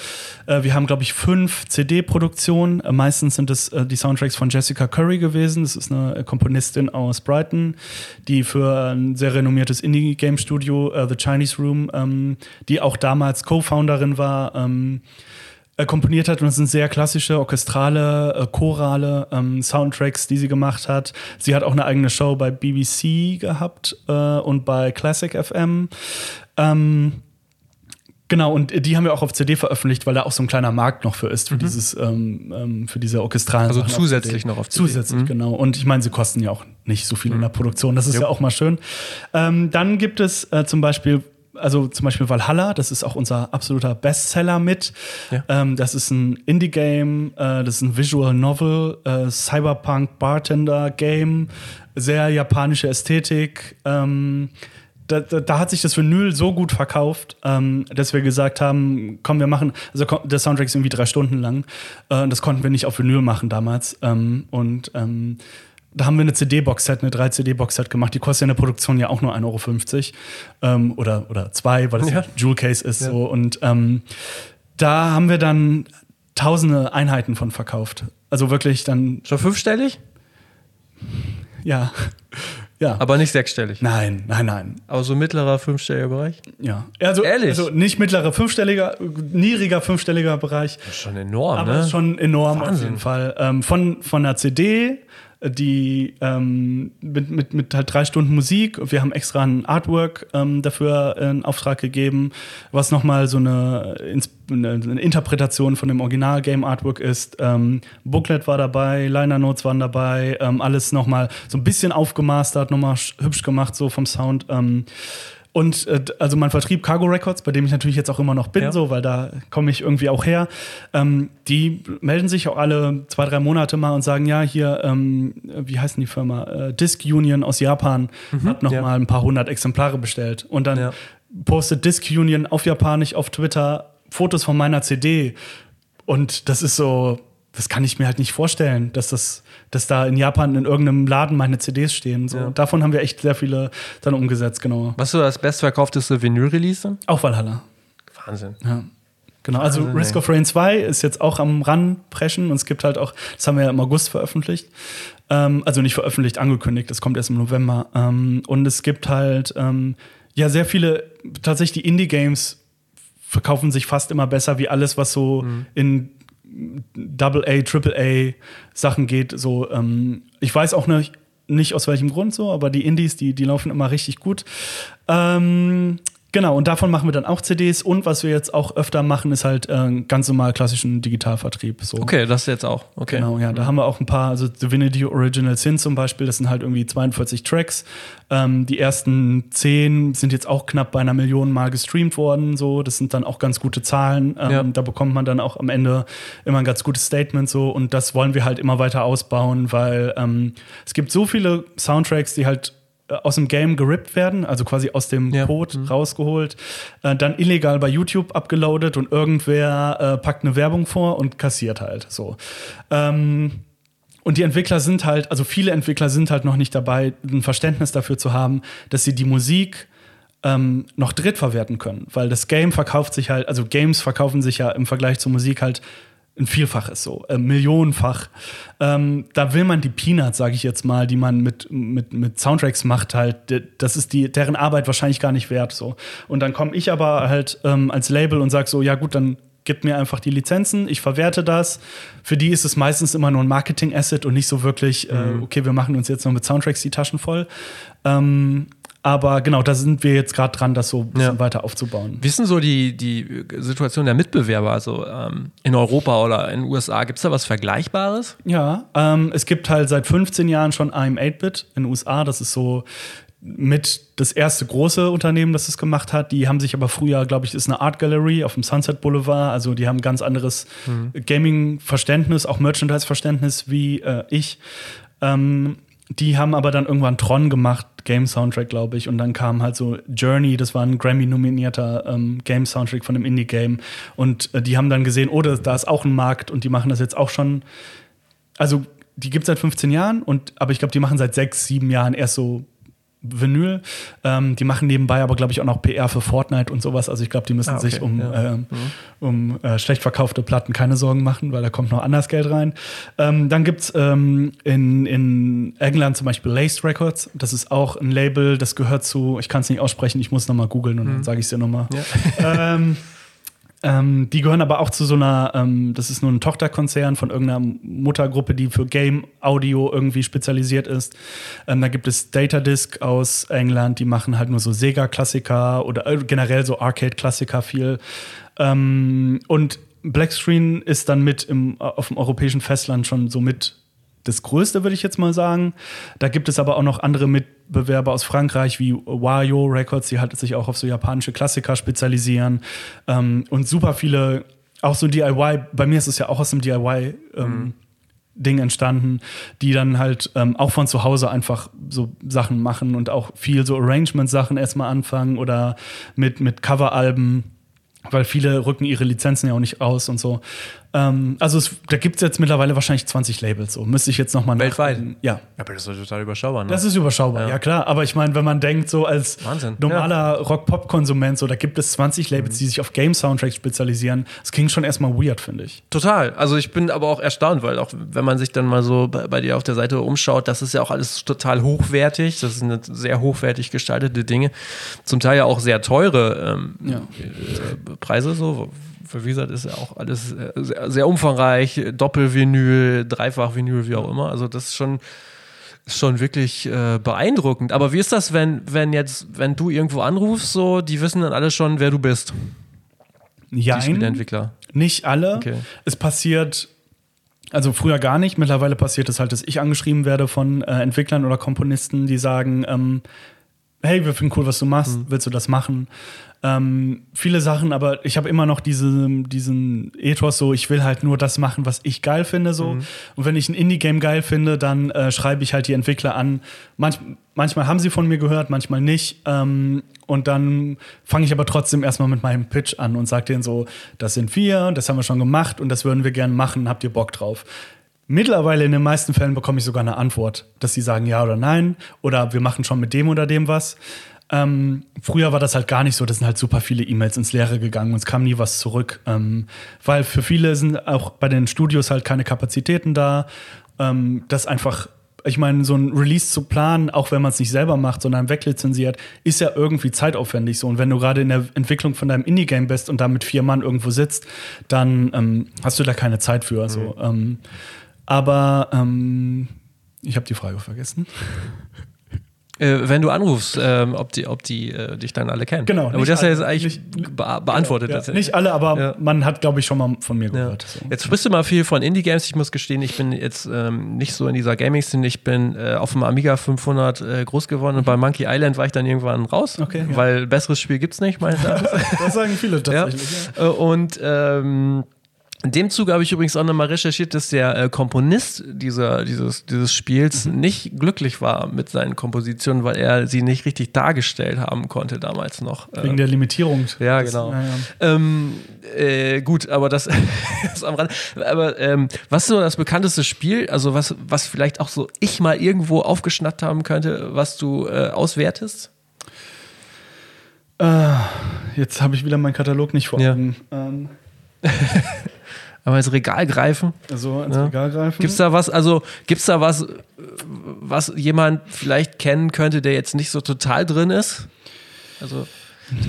Äh, wir haben, glaube ich, fünf CD-Produktionen. Äh, meistens sind es äh, die Soundtracks von Jessica Curry gewesen. Das ist eine äh, Komponistin aus Brighton, die für ein sehr renommiertes Indie-Game-Studio, äh, The Chinese Room, ähm, die auch damals Co-Founderin war, ähm, äh, komponiert hat und das sind sehr klassische orchestrale, äh, chorale ähm, Soundtracks, die sie gemacht hat. Sie hat auch eine eigene Show bei BBC gehabt äh, und bei Classic FM. Ähm, Genau, und die haben wir auch auf CD veröffentlicht, weil da auch so ein kleiner Markt noch für ist, für dieses, ähm, ähm, für diese orchestralen Mhm. Also Sachen auf zusätzlich CD. noch auf CD. Mhm. Zusätzlich, genau. Und ich meine, sie kosten ja auch nicht so viel in der Produktion. Das ist ja auch mal schön. Ähm, dann gibt es äh, zum Beispiel also zum Beispiel Valhalla, das ist auch unser absoluter Bestseller mit. Ja. Ähm, das ist ein Indie-Game, äh, das ist ein Visual Novel, äh, Cyberpunk Bartender Game, sehr japanische Ästhetik. Ähm, da, da, da hat sich das Vinyl so gut verkauft, ähm, dass wir gesagt haben, komm, wir machen, also der Soundtrack ist irgendwie drei Stunden lang. Äh, und das konnten wir nicht auf Vinyl machen damals. Ähm, und ähm, da haben wir eine CD-Box-Set, eine 3-CD-Box-Set gemacht. Die kostet ja in der Produktion ja auch nur 1,50 Euro. Ähm, oder, oder zwei, weil das Ja. ja. Jewel Case ist Ja. so. Und ähm, da haben wir dann tausende Einheiten von verkauft. Also wirklich dann, Schon fünfstellig? ja. Ja. Aber nicht sechsstellig. nein, nein, nein. Aber so mittlerer fünfstelliger Bereich? Ja. Also, Ehrlich? also nicht mittlerer fünfstelliger, niedriger fünfstelliger Bereich. Das ist schon enorm, Aber ne? ist schon enorm auf Wahnsinn. jeden Fall. Ähm, von, von einer CD, die ähm, mit, mit, mit halt drei Stunden Musik. Wir haben extra ein Artwork ähm, dafür in Auftrag gegeben, was nochmal so eine, eine, Interpretation von dem Original-Game-Artwork ist. Ähm, Booklet war dabei, Liner Notes waren dabei, ähm, alles nochmal so ein bisschen aufgemastert, nochmal sch- hübsch gemacht, so vom Sound. Und äh, also mein Vertrieb Cargo Records, bei dem ich natürlich jetzt auch immer noch bin, Ja. so, weil da komme ich irgendwie auch her, ähm, die melden sich auch alle zwei, drei Monate mal und sagen, ja, hier, ähm, wie heißt denn die Firma? Äh, Disc Union aus Japan hat noch ja. mal ein paar hundert Exemplare bestellt. Und dann Ja. postet Disc Union auf Japanisch auf Twitter Fotos von meiner CD. Und das ist so, das kann ich mir halt nicht vorstellen, dass das, dass da in Japan in irgendeinem Laden meine CDs stehen. So. Ja. Davon haben wir echt sehr viele dann umgesetzt, genau. Was ist so das bestverkaufteste Vinyl-Release? Auch Valhalla. Wahnsinn. Ja. Genau, also Wahnsinn, Risk ey. of Rain 2 ist jetzt auch am Ranpreschen und es gibt halt auch, das haben wir ja im August veröffentlicht. Ähm, also nicht veröffentlicht, angekündigt, das kommt erst im November. Ähm, und es gibt halt ähm, ja sehr viele, tatsächlich die Indie-Games verkaufen sich fast immer besser wie alles, was so in Double A, Triple A Sachen geht. So, ähm, ich weiß auch nicht, nicht aus welchem Grund so, aber die Indies, die, die laufen immer richtig gut. Ähm, genau, und davon machen wir dann auch CDs. Und was wir jetzt auch öfter machen, ist halt äh, ganz normal klassischen Digitalvertrieb. So. Okay, das jetzt auch. Okay. Genau, ja, da haben wir auch ein paar, also Divinity Original Sin zum Beispiel, das sind halt irgendwie 42 Tracks. Ähm, die ersten 10 sind jetzt auch knapp bei einer Million Mal gestreamt worden, so. Das sind dann auch ganz gute Zahlen. Ähm, Ja. Da bekommt man dann auch am Ende immer ein ganz gutes Statement, so. Und das wollen wir halt immer weiter ausbauen, weil ähm, es gibt so viele Soundtracks, die halt aus dem Game gerippt werden, also quasi aus dem Ja. Code rausgeholt, äh, dann illegal bei YouTube abgeloadet und irgendwer äh, packt eine Werbung vor und kassiert halt so. Ähm, und die Entwickler sind halt, also viele Entwickler sind halt noch nicht dabei, ein Verständnis dafür zu haben, dass sie die Musik ähm, noch drittverwerten können. Weil das Game verkauft sich halt, also Games verkaufen sich ja im Vergleich zur Musik halt ein Vielfaches so, äh, Millionenfach. Ähm, da will man die Peanuts, sage ich jetzt mal, die man mit, mit, mit Soundtracks macht, halt, das ist die, deren Arbeit wahrscheinlich gar nicht wert. So. Und dann komme ich aber halt ähm, als Label und sage so, ja gut, dann gibt mir einfach die Lizenzen, ich verwerte das. Für die ist es meistens immer nur ein Marketing-Asset und nicht so wirklich, äh, okay, wir machen uns jetzt noch mit Soundtracks die Taschen voll. Ähm, Aber genau, da sind wir jetzt gerade dran, das so ein bisschen Ja. weiter aufzubauen. Denn so die, die Situation der Mitbewerber? Also ähm, in Europa oder in den USA, gibt es da was Vergleichbares? Ja, ähm, es gibt halt seit 15 Jahren schon I'm 8-Bit in den USA. Das ist so mit das erste große Unternehmen, das es gemacht hat. Die haben sich aber früher, glaube ich, ist eine Art Gallery auf dem Sunset Boulevard. Also die haben ein ganz anderes Gaming-Verständnis, auch Merchandise-Verständnis wie äh, ich. Ähm, die haben aber dann irgendwann Tron gemacht, Game-Soundtrack, glaube ich. Und dann kam halt so Journey, das war ein Grammy-nominierter ähm, Game-Soundtrack von einem Indie-Game. Und äh, die haben dann gesehen, oh, da, da ist auch ein Markt und die machen das jetzt auch schon also die gibt es seit 15 Jahren, und, aber ich glaube, die machen seit sechs, sieben Jahren erst so Vinyl. Ähm, die machen nebenbei aber, glaube ich, auch noch PR für Fortnite und sowas. Also ich glaube, die müssen Ah, okay, sich um, ja. ähm, um äh, schlecht verkaufte Platten keine Sorgen machen, weil da kommt noch anders Geld rein. Ähm, dann gibt es ähm, in, in England zum Beispiel Laced Records. Das ist auch ein Label, das gehört zu, ich kann es nicht aussprechen, ich muss nochmal googeln und dann sage ich es dir nochmal. ähm, ähm, die gehören aber auch zu so einer, ähm, das ist nur ein Tochterkonzern von irgendeiner Muttergruppe, die für Game Audio irgendwie spezialisiert ist. Ähm, da gibt es Datadisk aus England, die machen halt nur so Sega-Klassiker oder äh, generell so Arcade-Klassiker viel. Ähm, und Blackscreen ist dann mit im, auf dem europäischen Festland schon so mit das Größte, würde ich jetzt mal sagen. Da gibt es aber auch noch andere Mitbewerber aus Frankreich wie Wayo Records, die halt sich auch auf so japanische Klassiker spezialisieren. Ähm, und super viele, auch so DIY, bei mir ist es ja auch aus dem DIY. Ähm, Ding entstanden, die dann halt ähm, auch von zu Hause einfach so Sachen machen und auch viel so Arrangement-Sachen erstmal anfangen oder mit, mit Coveralben, weil viele rücken ihre Lizenzen ja auch nicht aus und so. Ähm, also es, da gibt es jetzt mittlerweile wahrscheinlich 20 Labels, so müsste ich jetzt nochmal Weltweit? Ja. Aber das ist doch total überschaubar. Ne? Das ist überschaubar, ja, klar. Aber ich meine, wenn man denkt, so als Wahnsinn, normaler Rock-Pop-Konsument, so da gibt es 20 Labels, die sich auf Game-Soundtracks spezialisieren. Das klingt schon erstmal weird, finde ich. Total. Also ich bin aber auch erstaunt, weil auch wenn man sich dann mal so bei, bei dir auf der Seite umschaut, das ist ja auch alles total hochwertig. Das sind sehr hochwertig gestaltete Dinge. Zum Teil ja auch sehr teure ähm, Ja. äh, Preise so. Wie gesagt, ist ja auch alles äh, sehr, sehr umfangreich. Doppelvinyl, Dreifachvinyl, wie auch immer. Also das ist schon ist schon wirklich äh, beeindruckend. Aber wie ist das, wenn, wenn jetzt, wenn du irgendwo anrufst, so, die wissen dann alle schon, wer du bist, die Ja, nicht alle. Okay. Es passiert, also früher gar nicht. Mittlerweile passiert es halt, dass ich angeschrieben werde von äh, Entwicklern oder Komponisten, die sagen, ähm, hey, wir finden cool, was du machst, Mhm. willst du das machen? Ähm, viele Sachen, aber ich habe immer noch diese, diesen Ethos, so ich will halt nur das machen, was ich geil finde. So. Mhm. Und wenn ich ein Indie-Game geil finde, dann äh, schreibe ich halt die Entwickler an. Manch, manchmal haben sie von mir gehört, manchmal nicht. Ähm, und dann fange ich aber trotzdem erstmal mit meinem Pitch an und sage denen so, das sind wir, das haben wir schon gemacht und das würden wir gerne machen, habt ihr Bock drauf? Mittlerweile in den meisten Fällen bekomme ich sogar eine Antwort, dass sie sagen ja oder nein oder wir machen schon mit dem oder dem was. Ähm, früher war das halt gar nicht so, das sind halt super viele E-Mails ins Leere gegangen und es kam nie was zurück, ähm, weil für viele sind auch bei den Studios halt keine Kapazitäten da, ähm, das einfach ich meine, so ein Release zu planen, auch wenn man es nicht selber macht, sondern weglizenziert, ist ja irgendwie zeitaufwendig so. Und wenn du gerade in der Entwicklung von deinem Indie-Game bist und da mit vier Mann irgendwo sitzt, dann ähm, hast du da keine Zeit für. So. Ähm, aber ähm, ich habe die Frage vergessen. Äh, wenn du anrufst, ähm, ob die, ob die äh, dich dann alle kennen. Genau, Aber das ist ja jetzt eigentlich nicht- be beantwortet. Ja, letztendlich. nicht alle, aber Ja. man hat, glaube ich, schon mal von mir Ja. gehört. So. Jetzt sprichst du mal viel von Indie-Games. Ich muss gestehen, ich bin jetzt ähm, nicht so in dieser Gaming-Szene. Ich bin äh, auf dem Amiga 500 äh, groß geworden und bei Monkey Island war ich dann irgendwann raus, Okay, ja. weil besseres Spiel gibt's nicht, meines Erachtens. Das sagen viele ja. tatsächlich. Ja. Äh, Und ähm, in dem Zuge habe ich übrigens auch nochmal recherchiert, dass der äh, Komponist dieser, dieses, dieses Spiels Mhm. nicht glücklich war mit seinen Kompositionen, weil er sie nicht richtig dargestellt haben konnte damals noch. Äh, Wegen der Limitierung. ja, genau. ja, ja. Ähm, äh, gut, aber das ist am Rand. Aber ähm, was ist so das bekannteste Spiel, also was, was vielleicht auch so ich mal irgendwo aufgeschnappt haben könnte, was du äh, auswertest? Äh, jetzt habe ich wieder meinen Katalog nicht vor Ja. Augen. Ähm, Aber ins Regal greifen. also ins Ja. Regal greifen. Gibt's da was, also gibt's da was, was jemand vielleicht kennen könnte, der jetzt nicht so total drin ist? Also,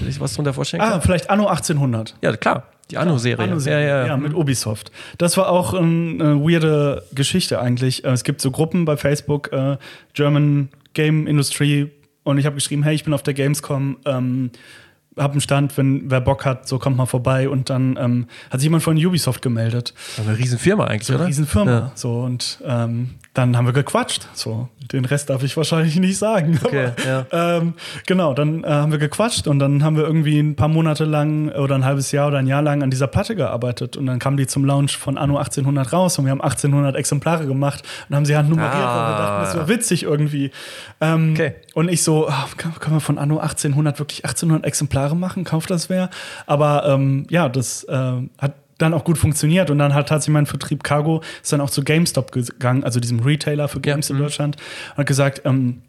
sich was drunter vorstellen ah, kann? vielleicht Anno 1800. Ja, klar. Die Anno-Serie. Anno-Serie, ja, ja. mit Ubisoft. Das war auch eine weirde Geschichte eigentlich. Äh, Es gibt so Gruppen bei Facebook, äh, German Game Industry und ich habe geschrieben, hey, ich bin auf der Gamescom, ähm, hab einen Stand, wenn wer Bock hat, so kommt mal vorbei. Und dann ähm, hat sich jemand von Ubisoft gemeldet. Eine Riesenfirma eigentlich, So eine oder? Riesenfirma. Ja. So, und ähm, dann haben wir gequatscht. So, den Rest darf ich wahrscheinlich nicht sagen. Okay, ja. ähm, genau, dann äh, haben wir gequatscht und dann haben wir irgendwie ein paar Monate lang oder ein halbes Jahr oder ein Jahr lang an dieser Platte gearbeitet. Und dann kam die zum Launch von Anno 1800 raus und wir haben 1800 Exemplare gemacht und haben sie halt nummeriert, weil wir Ah. dachten, das wäre witzig irgendwie. Ähm, Okay. Und ich so, ah, kann- können wir von Anno 1800 wirklich 1800 Exemplare machen? Kauft das wer? Aber ähm, ja, das äh, hat dann auch gut funktioniert und dann hat tatsächlich mein Vertrieb Cargo ist dann auch zu GameStop gegangen, also diesem Retailer für Games Ja, in mhm. Deutschland und hat gesagt, ähm,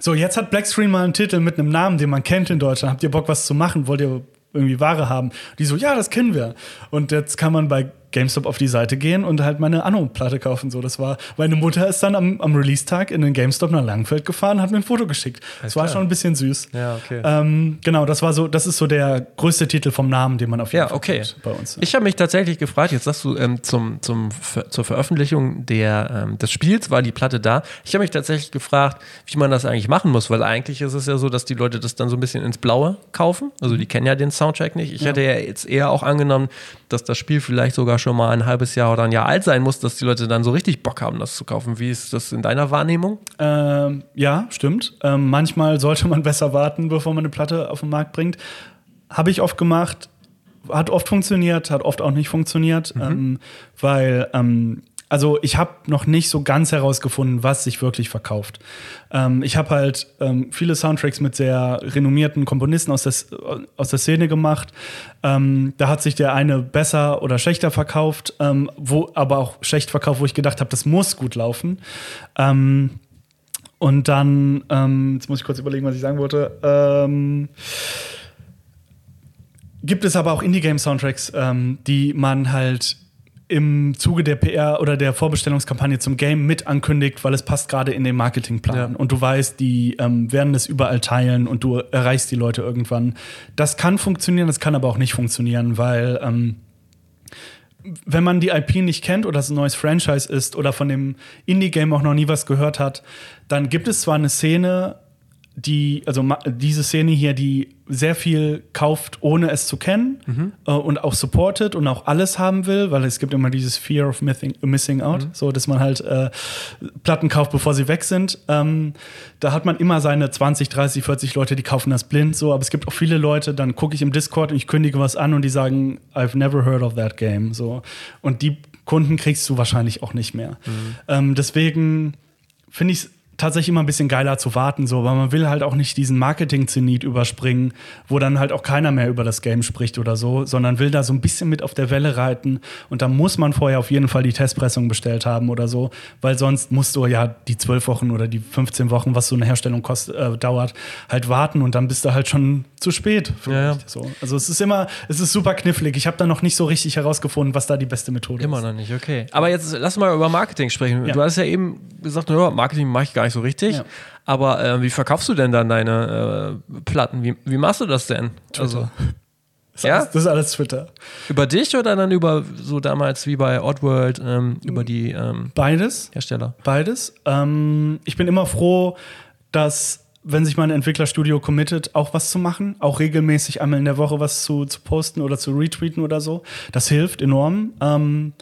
so jetzt hat Blackscreen mal einen Titel mit einem Namen, den man kennt in Deutschland. Habt ihr Bock was zu machen? Wollt ihr irgendwie Ware haben? Die so, ja, das kennen wir. Und jetzt kann man bei GameStop auf die Seite gehen und halt meine Anno-Platte kaufen. So, das war, meine Mutter ist dann am, am Release-Tag in den GameStop nach Langenfeld gefahren, und hat mir ein Foto geschickt. Das war klar. schon ein bisschen süß. Ja, okay. Ähm, genau, das war so, das ist so der größte Titel vom Namen, den man auf jeden Ja, Fall okay. bei uns. Ich habe mich tatsächlich gefragt, jetzt sagst du, ähm, zum, zum, zur Veröffentlichung der, ähm, des Spiels war die Platte da. Ich habe mich tatsächlich gefragt, wie man das eigentlich machen muss, weil eigentlich ist es ja so, dass die Leute das dann so ein bisschen ins Blaue kaufen. Also die kennen ja den Soundtrack nicht. Ich hätte ja jetzt eher auch angenommen, dass das Spiel vielleicht sogar schon mal ein halbes Jahr oder ein Jahr alt sein muss, dass die Leute dann so richtig Bock haben, das zu kaufen. Wie ist das in deiner Wahrnehmung? Ähm, ja, stimmt. Ähm, manchmal sollte man besser warten, bevor man eine Platte auf den Markt bringt. Habe ich oft gemacht, hat oft funktioniert, hat oft auch nicht funktioniert, ähm, weil ähm, also ich habe noch nicht so ganz herausgefunden, was sich wirklich verkauft. Ähm, ich habe halt ähm, viele Soundtracks mit sehr renommierten Komponisten aus der, aus der Szene gemacht. Ähm, da hat sich der eine besser oder schlechter verkauft, ähm, wo aber auch schlecht verkauft, wo ich gedacht habe, das muss gut laufen. Ähm, und dann, ähm, jetzt muss ich kurz überlegen, was ich sagen wollte. Gibt es aber auch Indie-Game-Soundtracks, die man halt im Zuge der PR oder der Vorbestellungskampagne zum Game mit ankündigt, weil es passt gerade in den Marketingplan. Ja. Und du weißt, die ähm, werden es überall teilen und du erreichst die Leute irgendwann. Das kann funktionieren, das kann aber auch nicht funktionieren, weil ähm, wenn man die IP nicht kennt oder es ein neues Franchise ist oder von dem Indie-Game auch noch nie was gehört hat, dann gibt es zwar eine Szene, die, also diese Szene hier, die sehr viel kauft, ohne es zu kennen äh, und auch supportet und auch alles haben will, weil es gibt immer dieses Fear of missing, missing out, so dass man halt äh, Platten kauft, bevor sie weg sind. Ähm, da hat man immer seine 20, 30, 40 Leute, die kaufen das blind so, aber es gibt auch viele Leute, dann gucke ich im Discord und ich kündige was an und die sagen, I've never heard of that game. So. Und die Kunden kriegst du wahrscheinlich auch nicht mehr. Ähm, deswegen finde ich es tatsächlich immer ein bisschen geiler zu warten, so, weil man will halt auch nicht diesen Marketing-Zenit überspringen, wo dann halt auch keiner mehr über das Game spricht oder so, sondern will da so ein bisschen mit auf der Welle reiten und da muss man vorher auf jeden Fall die Testpressung bestellt haben oder so, weil sonst musst du ja die zwölf Wochen oder die 15 Wochen, was so eine Herstellung kostet, äh, dauert, halt warten und dann bist du halt schon zu spät. Ja, ja. So. Also es ist immer, es ist super knifflig. Ich habe da noch nicht so richtig herausgefunden, was da die beste Methode Immer ist. noch nicht, okay. Aber jetzt lass mal über Marketing sprechen. Ja. Du hast ja eben gesagt, Marketing mache ich gar nicht so richtig. Ja. Aber äh, wie verkaufst du denn dann deine äh, Platten? Wie, wie machst du das denn? Also Das ist, Ja? alles, das ist alles Twitter. über dich oder dann über so damals wie bei Oddworld, ähm, über die ähm, Beides. Hersteller? Beides. Ähm, ich bin immer froh, dass, wenn sich mein Entwicklerstudio committet, auch was zu machen, auch regelmäßig einmal in der Woche was zu, zu posten oder zu retweeten oder so. Das hilft enorm. Ähm,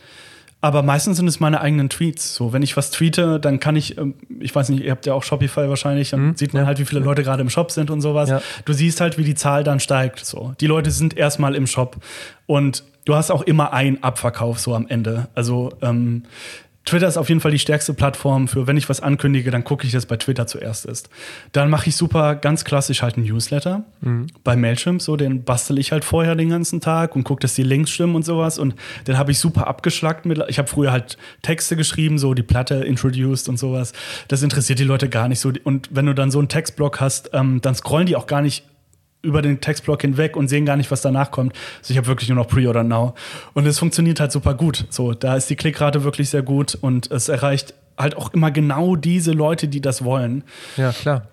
aber meistens sind es meine eigenen Tweets. So, wenn ich was tweete, dann kann ich, ähm, ich weiß nicht, ihr habt ja auch Shopify wahrscheinlich, dann sieht man ja. halt, wie viele Leute gerade im Shop sind und sowas. Ja. Du siehst halt, wie die Zahl dann steigt. So, die Leute sind erstmal im Shop und du hast auch immer einen Abverkauf so am Ende. Also ähm, Twitter ist auf jeden Fall die stärkste Plattform für, wenn ich was ankündige, dann gucke ich, dass bei Twitter zuerst ist. Dann mache ich super ganz klassisch halt einen Newsletter bei Mailchimp, so den bastel ich halt vorher den ganzen Tag und gucke, dass die Links stimmen und sowas und den habe ich super abgeschlackt mit. Ich habe früher halt Texte geschrieben, so die Platte introduced und sowas. Das interessiert die Leute gar nicht so. Und wenn du dann so einen Textblock hast, ähm, dann scrollen die auch gar nicht über den Textblock hinweg und sehen gar nicht, was danach kommt. Also ich habe wirklich nur noch Pre oder Now. Und es funktioniert halt super gut. So, da ist die Klickrate wirklich sehr gut und es erreicht halt auch immer genau diese Leute, die das wollen. Ja, klar.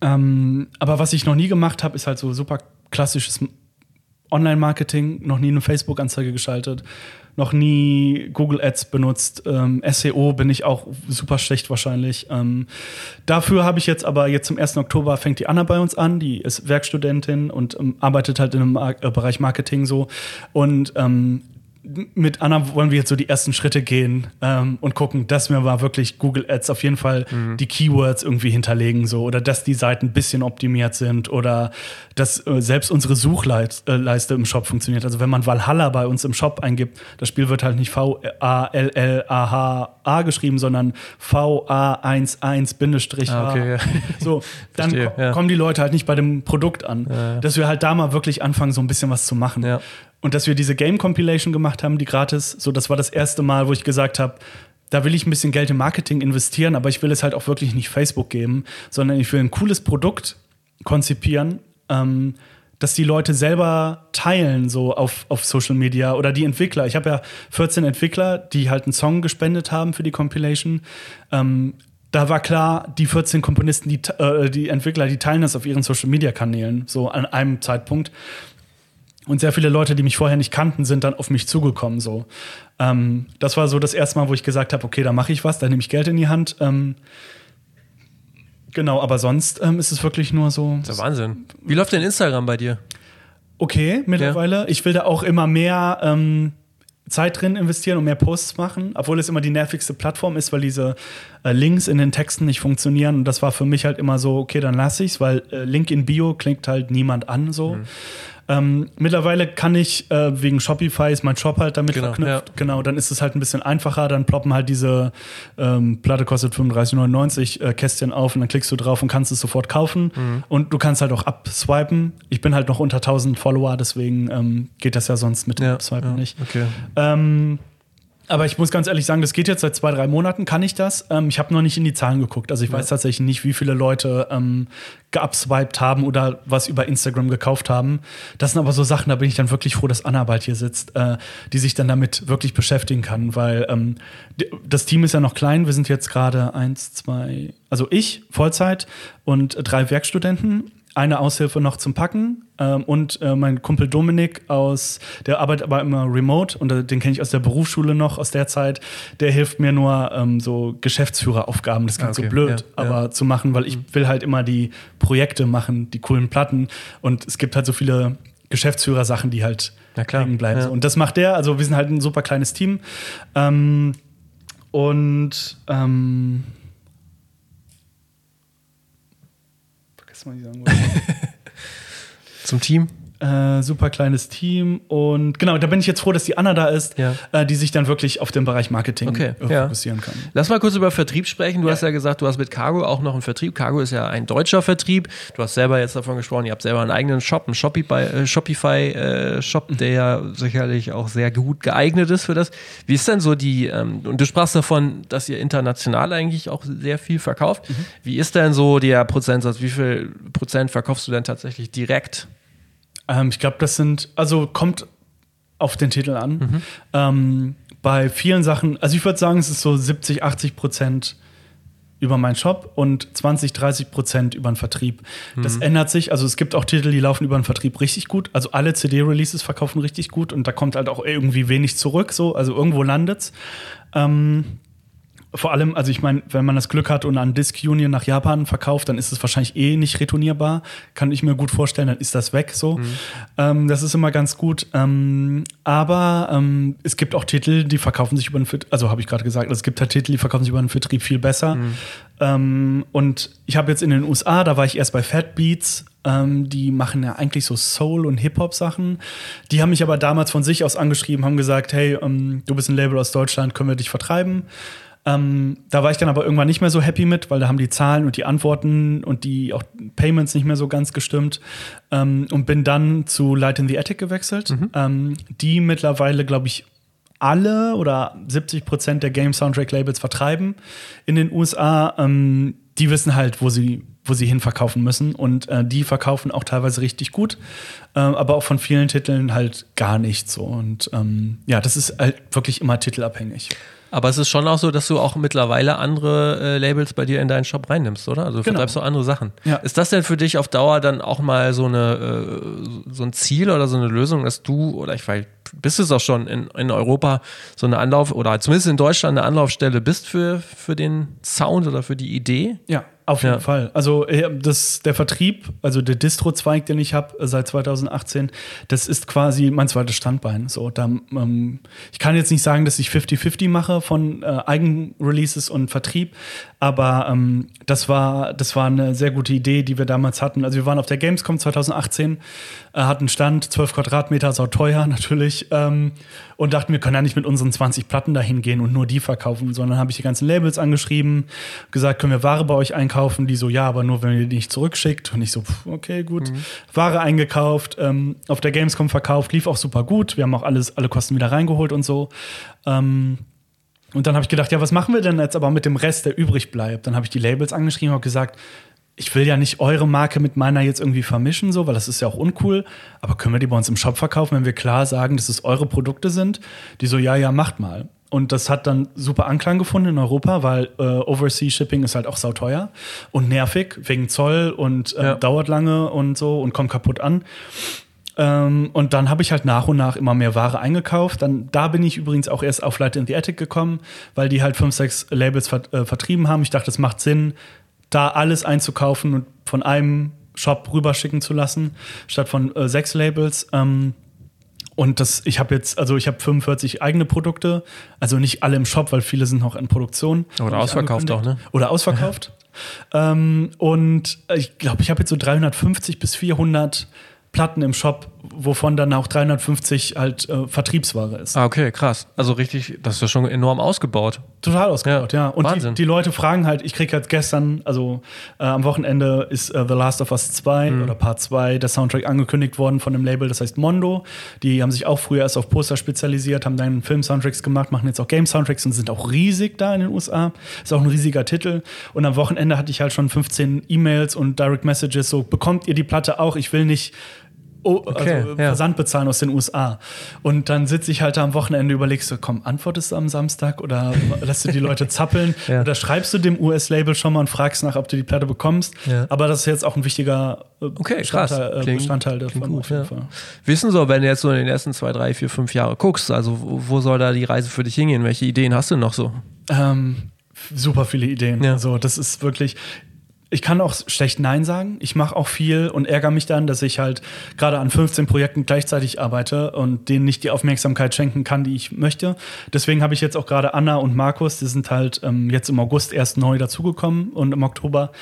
Ähm, aber was ich noch nie gemacht habe, ist halt so super klassisches Online-Marketing, noch nie eine Facebook-Anzeige geschaltet, noch nie Google Ads benutzt. Ähm, SEO bin ich auch super schlecht wahrscheinlich. Ähm, dafür habe ich jetzt aber jetzt zum 1. Oktober fängt die Anna bei uns an, die ist Werkstudentin und ähm, arbeitet halt einem Mar äh, Bereich Marketing so. Und ähm, mit Anna wollen wir jetzt so die ersten Schritte gehen ähm, und gucken, dass wir mal wirklich Google Ads auf jeden Fall mhm. die Keywords irgendwie hinterlegen, so oder dass die Seiten ein bisschen optimiert sind oder dass äh, selbst unsere Suchleiste äh, im Shop funktioniert. Also wenn man Valhalla bei uns im Shop eingibt, das Spiel wird halt nicht V-A-L-L-A-H-A geschrieben, sondern V-A-1-1-H. Ah, okay, ja. So, dann Verstehe, ja. kommen die Leute halt nicht bei dem Produkt an. Ja. Dass wir halt da mal wirklich anfangen, so ein bisschen was zu machen. Und dass wir diese Game Compilation gemacht haben, die gratis, so das war das erste Mal, wo ich gesagt habe, da will ich ein bisschen Geld im Marketing investieren, aber ich will es halt auch wirklich nicht Facebook geben, sondern ich will ein cooles Produkt konzipieren, ähm, dass die Leute selber teilen, so auf, auf Social Media oder die Entwickler. Ich habe ja 14 Entwickler, die halt einen Song gespendet haben für die Compilation. Ähm, da war klar, die 14 Komponisten, die, äh, die Entwickler, die teilen das auf ihren Social Media Kanälen, so an einem Zeitpunkt. Und sehr viele Leute, die mich vorher nicht kannten, sind dann auf mich zugekommen. So, ähm, das war so das erste Mal, wo ich gesagt habe, okay, da mache ich was, da nehme ich Geld in die Hand. Ähm, genau, aber sonst ähm, ist es wirklich nur so. Das ist ja Wahnsinn. Wie läuft denn Instagram bei dir? Okay, mittlerweile. Ja. Ich will da auch immer mehr ähm, Zeit drin investieren und mehr Posts machen, obwohl es immer die nervigste Plattform ist, weil diese äh, Links in den Texten nicht funktionieren. Und das war für mich halt immer so, okay, dann lasse ich es, weil äh, Link in Bio klingt halt niemand an so. Mhm. Ähm, mittlerweile kann ich äh, wegen Shopify ist mein Shop halt damit genau, verknüpft. Ja. Genau, dann ist es halt ein bisschen einfacher. Dann ploppen halt diese ähm, Platte kostet 35,99 äh, Kästchen auf und dann klickst du drauf und kannst es sofort kaufen. Mhm. Und du kannst halt auch abswipen. Ich bin halt noch unter 1000 Follower, deswegen ähm, geht das ja sonst mit dem ja, Abswipen ja, nicht. Okay. Aber ich muss ganz ehrlich sagen, das geht jetzt seit zwei, drei Monaten, kann ich das. Ähm, ich habe noch nicht in die Zahlen geguckt. Also ich ja. weiß tatsächlich nicht, wie viele Leute ähm, geupswiped haben oder was über Instagram gekauft haben. Das sind aber so Sachen, da bin ich dann wirklich froh, dass Anna bald hier sitzt, äh, die sich dann damit wirklich beschäftigen kann. Weil ähm, das Team ist ja noch klein. Wir sind jetzt gerade eins, zwei, also ich, Vollzeit und drei Werkstudenten eine Aushilfe noch zum Packen ähm, und äh, mein Kumpel Dominik aus, der arbeitet aber immer remote und äh, den kenne ich aus der Berufsschule noch aus der Zeit. Der hilft mir nur ähm, so Geschäftsführeraufgaben, das klingt ah, okay. so blöd, ja, aber ja. zu machen, weil ich mhm. will halt immer die Projekte machen, die coolen Platten und es gibt halt so viele Geschäftsführersachen, die halt hängen bleiben. Ja. Und das macht der. Also wir sind halt ein super kleines Team ähm, und ich sagen wollte. Zum Team? Äh, super kleines Team und genau, da bin ich jetzt froh, dass die Anna da ist, ja. äh, die sich dann wirklich auf den Bereich Marketing okay, äh, ja. fokussieren kann. Lass mal kurz über Vertrieb sprechen. Du ja. hast ja gesagt, du hast mit Cargo auch noch einen Vertrieb. Cargo ist ja ein deutscher Vertrieb. Du hast selber jetzt davon gesprochen, ihr habt selber einen eigenen Shop, einen Shopify, Shopify äh, Shop, der ja sicherlich auch sehr gut geeignet ist für das. Wie ist denn so die, ähm, und du sprachst davon, dass ihr international eigentlich auch sehr viel verkauft. Mhm. Wie ist denn so der Prozentsatz? Wie viel Prozent verkaufst du denn tatsächlich direkt? Ähm, ich glaube, das sind, also kommt auf den Titel an. Mhm. Ähm, bei vielen Sachen, also ich würde sagen, es ist so 70, 80 Prozent über meinen Shop und 20, 30 Prozent über den Vertrieb. Mhm. Das ändert sich. Also es gibt auch Titel, die laufen über den Vertrieb richtig gut. Also alle CD-Releases verkaufen richtig gut und da kommt halt auch irgendwie wenig zurück. So, also irgendwo landet's. Ähm, vor allem, also ich meine, wenn man das Glück hat und an Disc Union nach Japan verkauft, dann ist es wahrscheinlich eh nicht retournierbar. Kann ich mir gut vorstellen, dann ist das weg so. Mhm. Ähm, das ist immer ganz gut. Ähm, aber ähm, es gibt auch Titel, die verkaufen sich über den Vertrieb, also habe ich gerade gesagt, es gibt halt Titel, die verkaufen sich über den Vertrieb viel besser. Mhm. Ähm, und ich habe jetzt in den USA, da war ich erst bei Fat Beats, ähm, die machen ja eigentlich so Soul- und Hip-Hop-Sachen. Die haben mich aber damals von sich aus angeschrieben, haben gesagt, hey, ähm, du bist ein Label aus Deutschland, können wir dich vertreiben? Ähm, da war ich dann aber irgendwann nicht mehr so happy mit, weil da haben die Zahlen und die Antworten und die auch Payments nicht mehr so ganz gestimmt. Ähm, und bin dann zu Light in the Attic gewechselt, mhm. ähm, die mittlerweile, glaube ich, alle oder 70 Prozent der Game Soundtrack Labels vertreiben in den USA. Ähm, die wissen halt, wo sie, wo sie hin verkaufen müssen. Und äh, die verkaufen auch teilweise richtig gut, äh, aber auch von vielen Titeln halt gar nicht so. Und ähm, ja, das ist halt wirklich immer titelabhängig. Aber es ist schon auch so, dass du auch mittlerweile andere äh, Labels bei dir in deinen Shop reinnimmst, oder? Also du Genau. vertreibst auch andere Sachen. Ja. Ist das denn für dich auf Dauer dann auch mal so eine äh, so ein Ziel oder so eine Lösung, dass du, oder ich weiß, bist es auch schon in, in Europa so eine Anlauf, oder zumindest in Deutschland eine Anlaufstelle bist für, für den Sound oder für die Idee? Ja, auf jeden Ja. Fall. Also äh, das, der Vertrieb, also der Distro-Zweig, den ich habe seit 2018, das ist quasi mein zweites Standbein. So, da, ähm, ich kann jetzt nicht sagen, dass ich 50-50 mache von äh, Eigenreleases und Vertrieb, aber ähm, das, war, das war eine sehr gute Idee, die wir damals hatten. Also wir waren auf der Gamescom 2018, äh, hatten Stand, 12 Quadratmeter, sau teuer natürlich, ähm, und dachten, wir können ja nicht mit unseren 20 Platten dahin gehen und nur die verkaufen, sondern habe ich die ganzen Labels angeschrieben, gesagt, können wir Ware bei euch einkaufen? Die so, ja, aber nur, wenn ihr die nicht zurückschickt. Und ich so, pff, okay, gut. Ware eingekauft, ähm, auf der Gamescom verkauft, lief auch super gut. Wir haben auch alles, alle Kosten wieder reingeholt und so. Ähm, und dann habe ich gedacht, ja, was machen wir denn jetzt aber mit dem Rest, der übrig bleibt? Dann habe ich die Labels angeschrieben und gesagt, ich will ja nicht eure Marke mit meiner jetzt irgendwie vermischen, so, weil das ist ja auch uncool. Aber können wir die bei uns im Shop verkaufen, wenn wir klar sagen, dass es eure Produkte sind? Die so, ja, ja, macht mal. Und das hat dann super Anklang gefunden in Europa, weil äh, Overseas Shipping ist halt auch sauteuer und nervig wegen Zoll und äh, Ja. dauert lange und so und kommt kaputt an. Ähm, und dann habe ich halt nach und nach immer mehr Ware eingekauft. Dann, da bin ich übrigens auch erst auf Light in the Attic gekommen, weil die halt fünf, sechs Labels ver äh, vertrieben haben. Ich dachte, es macht Sinn, da alles einzukaufen und von einem Shop rüberschicken zu lassen, statt von äh, sechs Labels. Ähm, und das, ich habe jetzt, also ich habe 45 eigene Produkte, also nicht alle im Shop, weil viele sind noch in Produktion. Oder ausverkauft auch, ne? Oder ausverkauft. ähm, und ich glaube, ich habe jetzt so 350 bis 400 Platten im Shop, wovon dann auch 350 halt äh, Vertriebsware ist. Ah, okay, krass. Also richtig, das ist ja schon enorm ausgebaut. Total ausgebaut, Ja, ja. Und die, Wahnsinn. die Leute fragen halt, ich krieg jetzt gestern, also äh, am Wochenende ist äh, The Last of Us 2 Mhm. oder Part 2, der Soundtrack angekündigt worden von einem Label, das heißt Mondo. Die haben sich auch früher erst auf Poster spezialisiert, haben dann Film-Soundtracks gemacht, machen jetzt auch Game-Soundtracks und sind auch riesig da in den USA. Ist auch ein riesiger Titel. Und am Wochenende hatte ich halt schon 15 E-Mails und Direct Messages, so bekommt ihr die Platte auch? Ich will nicht oh, Okay, also, ja. Versand bezahlen aus den USA. Und dann sitze ich halt da am Wochenende, überlegst du, komm, antwortest du am Samstag oder lässt du die Leute zappeln? Ja. Oder schreibst du dem US-Label schon mal und fragst nach, ob du die Platte bekommst? Ja. Aber das ist jetzt auch ein wichtiger äh, Okay, krass. Bestandteil, äh, Klingt- Bestandteil klingt davon. gut, auf jeden ja. Fall. Wissen so, wenn du jetzt so in den ersten zwei, drei, vier, fünf Jahre guckst, also wo, wo soll da die Reise für dich hingehen? Welche Ideen hast du noch so? Ähm, super viele Ideen. Ja. Also, das ist wirklich. Ich kann auch schlecht Nein sagen. Ich mache auch viel und ärgere mich dann, dass ich halt gerade an 15 Projekten gleichzeitig arbeite und denen nicht die Aufmerksamkeit schenken kann, die ich möchte. Deswegen habe ich jetzt auch gerade Anna und Markus, die sind halt ähm, jetzt im August erst neu dazugekommen und im Oktober,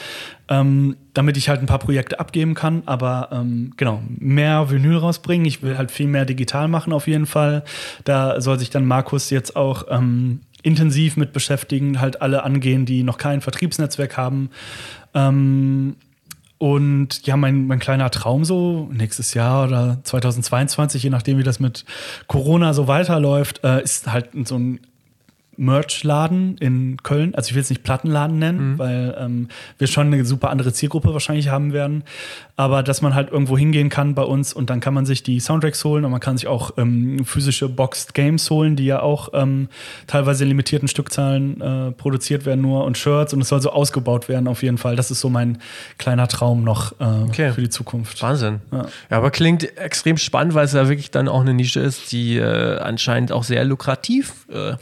ähm, damit ich halt ein paar Projekte abgeben kann. Aber ähm, genau, mehr Vinyl rausbringen. Ich will halt viel mehr digital machen auf jeden Fall. Da soll sich dann Markus jetzt auch ähm, intensiv mit beschäftigen, halt alle angehen, die noch kein Vertriebsnetzwerk haben. Ähm, und ja, mein, mein kleiner Traum so, nächstes Jahr oder 2022, je nachdem, wie das mit Corona so weiterläuft, äh, ist halt so ein Merch-Laden in Köln. Also ich will es nicht Plattenladen nennen, weil ähm, wir schon eine super andere Zielgruppe wahrscheinlich haben werden. Aber dass man halt irgendwo hingehen kann bei uns und dann kann man sich die Soundtracks holen und man kann sich auch ähm, physische Boxed Games holen, die ja auch ähm, teilweise in limitierten Stückzahlen äh, produziert werden nur und Shirts und es soll so ausgebaut werden auf jeden Fall. Das ist so mein kleiner Traum noch äh, Okay. für die Zukunft. Wahnsinn. Ja. Ja. aber klingt extrem spannend, weil es ja wirklich dann auch eine Nische ist, die äh, anscheinend auch sehr lukrativ äh,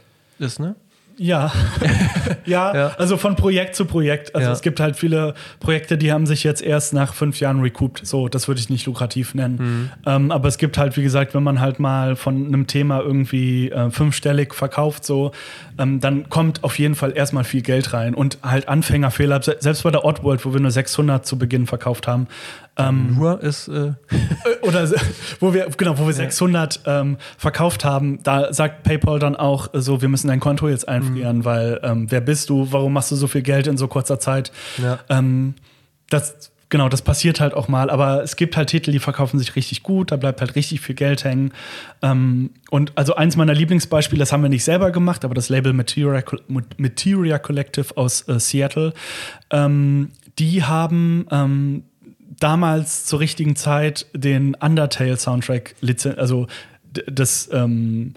ist, ne? Ja. ja, Ja. also von Projekt zu Projekt. Also Ja. es gibt halt viele Projekte, die haben sich jetzt erst nach fünf Jahren recouped. So, das würde ich nicht lukrativ nennen. Mhm. Ähm, aber es gibt halt, wie gesagt, wenn man halt mal von einem Thema irgendwie äh, fünfstellig verkauft, so, ähm, dann kommt auf jeden Fall erstmal viel Geld rein. Und halt Anfängerfehler, se- selbst bei der Oddworld, wo wir nur 600 zu Beginn verkauft haben, ähm, Nur ist, äh, oder wo wir genau wo wir 600 ähm, verkauft haben da sagt PayPal dann auch so wir müssen dein Konto jetzt einfrieren weil ähm, wer bist du? Warum machst du so viel Geld in so kurzer Zeit? Ja. ähm, das genau das passiert halt auch mal aber es gibt halt Titel die verkaufen sich richtig gut da bleibt halt richtig viel Geld hängen. Ähm, und also eins meiner Lieblingsbeispiele das haben wir nicht selber gemacht aber das Label Materia, Materia Collective aus äh, Seattle ähm, die haben ähm, damals zur richtigen Zeit den Undertale-Soundtrack, also das, ähm,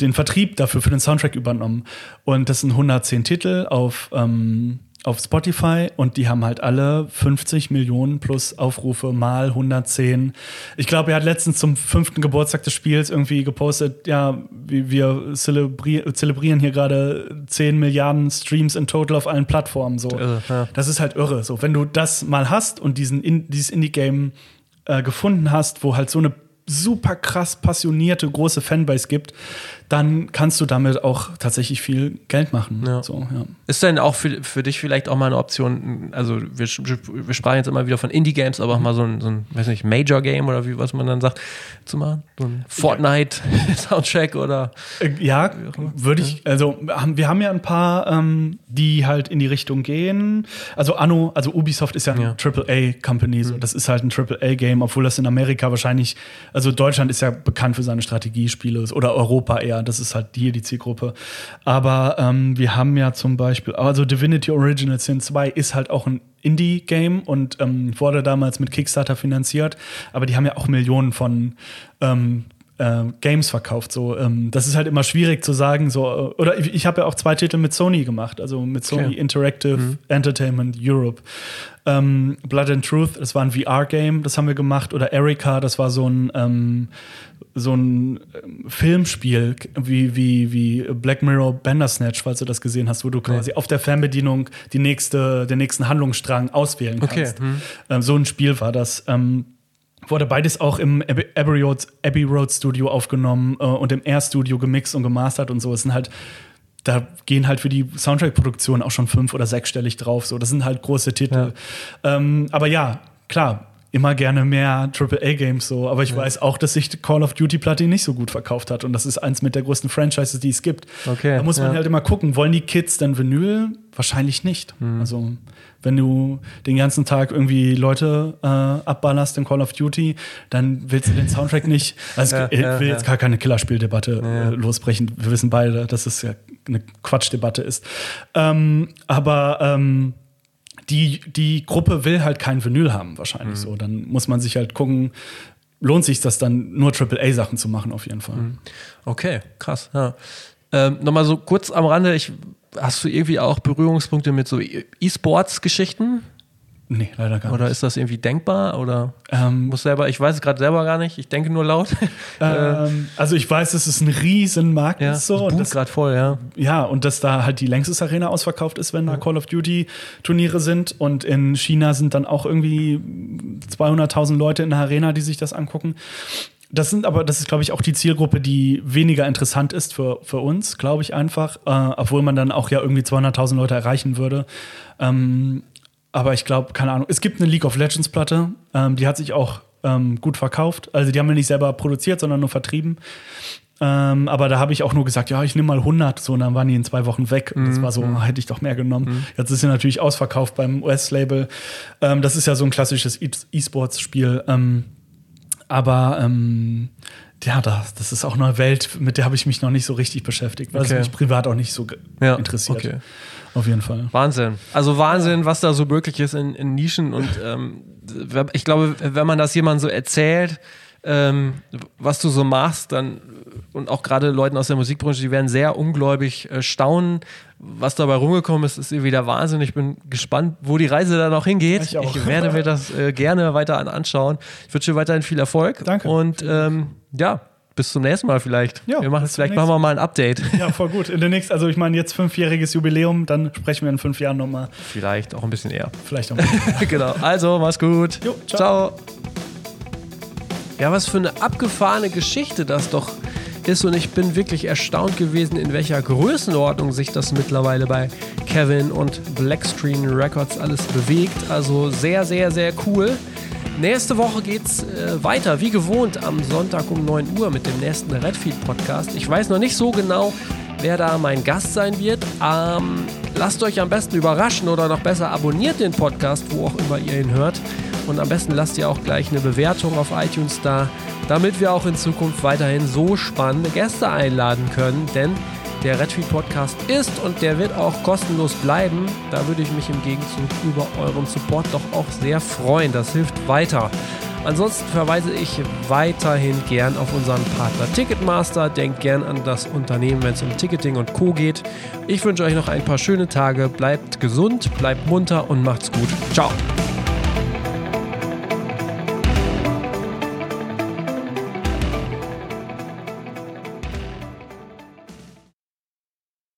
den Vertrieb dafür für den Soundtrack übernommen. Und das sind 110 Titel auf, ähm, auf Spotify und die haben halt alle 50 Millionen plus Aufrufe mal 110. Ich glaube, er hat letztens zum fünften Geburtstag des Spiels irgendwie gepostet, ja, wir zelebri zelebrieren hier gerade 10 Milliarden Streams in total auf allen Plattformen. So. Irre, ja. Das ist halt irre. So, wenn du das mal hast und diesen in, dieses Indie-Game äh, gefunden hast, wo halt so eine super krass passionierte große Fanbase gibt, dann kannst du damit auch tatsächlich viel Geld machen. Ja. So, ja. Ist denn auch für, für dich vielleicht auch mal eine Option, also wir, wir sprachen jetzt immer wieder von Indie-Games, aber auch mal so ein, so ein weiß nicht, Major-Game oder wie was man dann sagt, zu machen? So ein Fortnite-Soundtrack oder? Äh, ja, würde ich, also wir haben ja ein paar, ähm, die halt in die Richtung gehen. Also Anno, also Ubisoft ist ja eine ja. AAA-Company, so. Mhm. das ist halt ein AAA-Game, obwohl das in Amerika wahrscheinlich, also Deutschland ist ja bekannt für seine Strategiespiele oder Europa eher das ist halt hier die Zielgruppe. Aber ähm, wir haben ja zum Beispiel, also Divinity Original Sin 2 ist halt auch ein Indie-Game und ähm, wurde damals mit Kickstarter finanziert, aber die haben ja auch Millionen von ähm, äh, Games verkauft. So, ähm, das ist halt immer schwierig zu sagen. So, äh, oder ich, ich habe ja auch zwei Titel mit Sony gemacht, also mit Sony okay. Interactive mhm. Entertainment Europe. Ähm, Blood and Truth, das war ein VR-Game, das haben wir gemacht. Oder Erika, das war so ein ähm, so ein ähm, Filmspiel wie, wie, wie Black Mirror Bandersnatch, falls du das gesehen hast, wo du quasi nee. auf der Fernbedienung die nächste, den nächsten Handlungsstrang auswählen kannst. Okay. Hm. Ähm, so ein Spiel war das. Ähm, wurde beides auch im Abbey Road, Abbey Road Studio aufgenommen äh, und im Air Studio gemixt und gemastert und so. Es sind halt da gehen halt für die Soundtrack-Produktion auch schon fünf- oder sechsstellig drauf. So, das sind halt große Titel. Ja. Ähm, aber ja, klar, immer gerne mehr AAA-Games so, aber ich ja. weiß auch, dass sich Call of Duty Platin nicht so gut verkauft hat und das ist eins mit der größten Franchises, die es gibt. Okay, da muss man ja. halt immer gucken, wollen die Kids denn Vinyl? Wahrscheinlich nicht. Mhm. Also wenn du den ganzen Tag irgendwie Leute äh, abballerst in Call of Duty, dann willst du den Soundtrack nicht. Also ja, ich will jetzt gar keine Killerspieldebatte äh, losbrechen. Wir wissen beide, dass es ja eine Quatschdebatte ist. Ähm, aber ähm, die, die Gruppe will halt kein Vinyl haben, wahrscheinlich mhm. so. Dann muss man sich halt gucken, lohnt sich das dann nur AAA-Sachen zu machen, auf jeden Fall. Mhm. Okay, krass. Ja. Ähm, Nochmal so kurz am Rande, ich, hast du irgendwie auch Berührungspunkte mit so E-Sports-Geschichten? Nee, leider gar nicht. Oder ist das irgendwie denkbar? Oder ähm, muss selber, ich weiß es gerade selber gar nicht, ich denke nur laut. Ähm, also ich weiß, es ist ein riesen Markt ja, so. Und das gerade voll, ja. Ja, und dass da halt die längstes Arena ausverkauft ist, wenn da Call of Duty Turniere sind. Und in China sind dann auch irgendwie 200.000 Leute in der Arena, die sich das angucken. Das sind aber, das ist, glaube ich, auch die Zielgruppe, die weniger interessant ist für, für uns, glaube ich einfach, äh, obwohl man dann auch ja irgendwie 200.000 Leute erreichen würde. Ähm, aber ich glaube, keine Ahnung. Es gibt eine League of Legends Platte, ähm, die hat sich auch ähm, gut verkauft. Also die haben wir nicht selber produziert, sondern nur vertrieben. Ähm, aber da habe ich auch nur gesagt, ja, ich nehme mal 100, so, und dann waren die in zwei Wochen weg. Und das war so, mhm. hätte ich doch mehr genommen. Mhm. Jetzt ist sie natürlich ausverkauft beim US-Label. Ähm, das ist ja so ein klassisches e- E-Sports-Spiel. Ähm, aber ähm, ja, das, das ist auch eine Welt, mit der habe ich mich noch nicht so richtig beschäftigt, weil okay. es mich privat auch nicht so ja, interessiert. Okay. Auf jeden Fall. Wahnsinn. Also Wahnsinn, was da so möglich ist in, in Nischen. Und ähm, ich glaube, wenn man das jemandem so erzählt, ähm, was du so machst, dann und auch gerade Leuten aus der Musikbranche, die werden sehr ungläubig äh, staunen, was dabei rumgekommen ist, ist irgendwie der Wahnsinn. Ich bin gespannt, wo die Reise da noch hingeht. Ich, ich werde mir das äh, gerne weiter anschauen. Ich wünsche dir weiterhin viel Erfolg. Danke. Und ähm, ja, bis zum nächsten Mal vielleicht. Ja, wir machen, vielleicht machen wir mal ein Update. Ja, voll gut. In der nächsten, also ich meine, jetzt fünfjähriges Jubiläum, dann sprechen wir in fünf Jahren nochmal. Vielleicht auch ein bisschen eher. Vielleicht auch ein bisschen eher. genau. Also, mach's gut. Jo, ciao. ciao. Ja, was für eine abgefahrene Geschichte das doch ist und ich bin wirklich erstaunt gewesen, in welcher Größenordnung sich das mittlerweile bei Kevin und Blackscreen Records alles bewegt. Also sehr, sehr, sehr cool. Nächste Woche geht's äh, weiter, wie gewohnt, am Sonntag um 9 Uhr mit dem nächsten Redfeed Podcast. Ich weiß noch nicht so genau, wer da mein Gast sein wird. Ähm, lasst euch am besten überraschen oder noch besser abonniert den Podcast, wo auch immer ihr ihn hört. Und am besten lasst ihr auch gleich eine Bewertung auf iTunes da, damit wir auch in Zukunft weiterhin so spannende Gäste einladen können. Denn der Redfeed Podcast ist und der wird auch kostenlos bleiben. Da würde ich mich im Gegenzug über euren Support doch auch sehr freuen. Das hilft weiter. Ansonsten verweise ich weiterhin gern auf unseren Partner Ticketmaster. Denkt gern an das Unternehmen, wenn es um Ticketing und Co. geht. Ich wünsche euch noch ein paar schöne Tage. Bleibt gesund, bleibt munter und macht's gut. Ciao.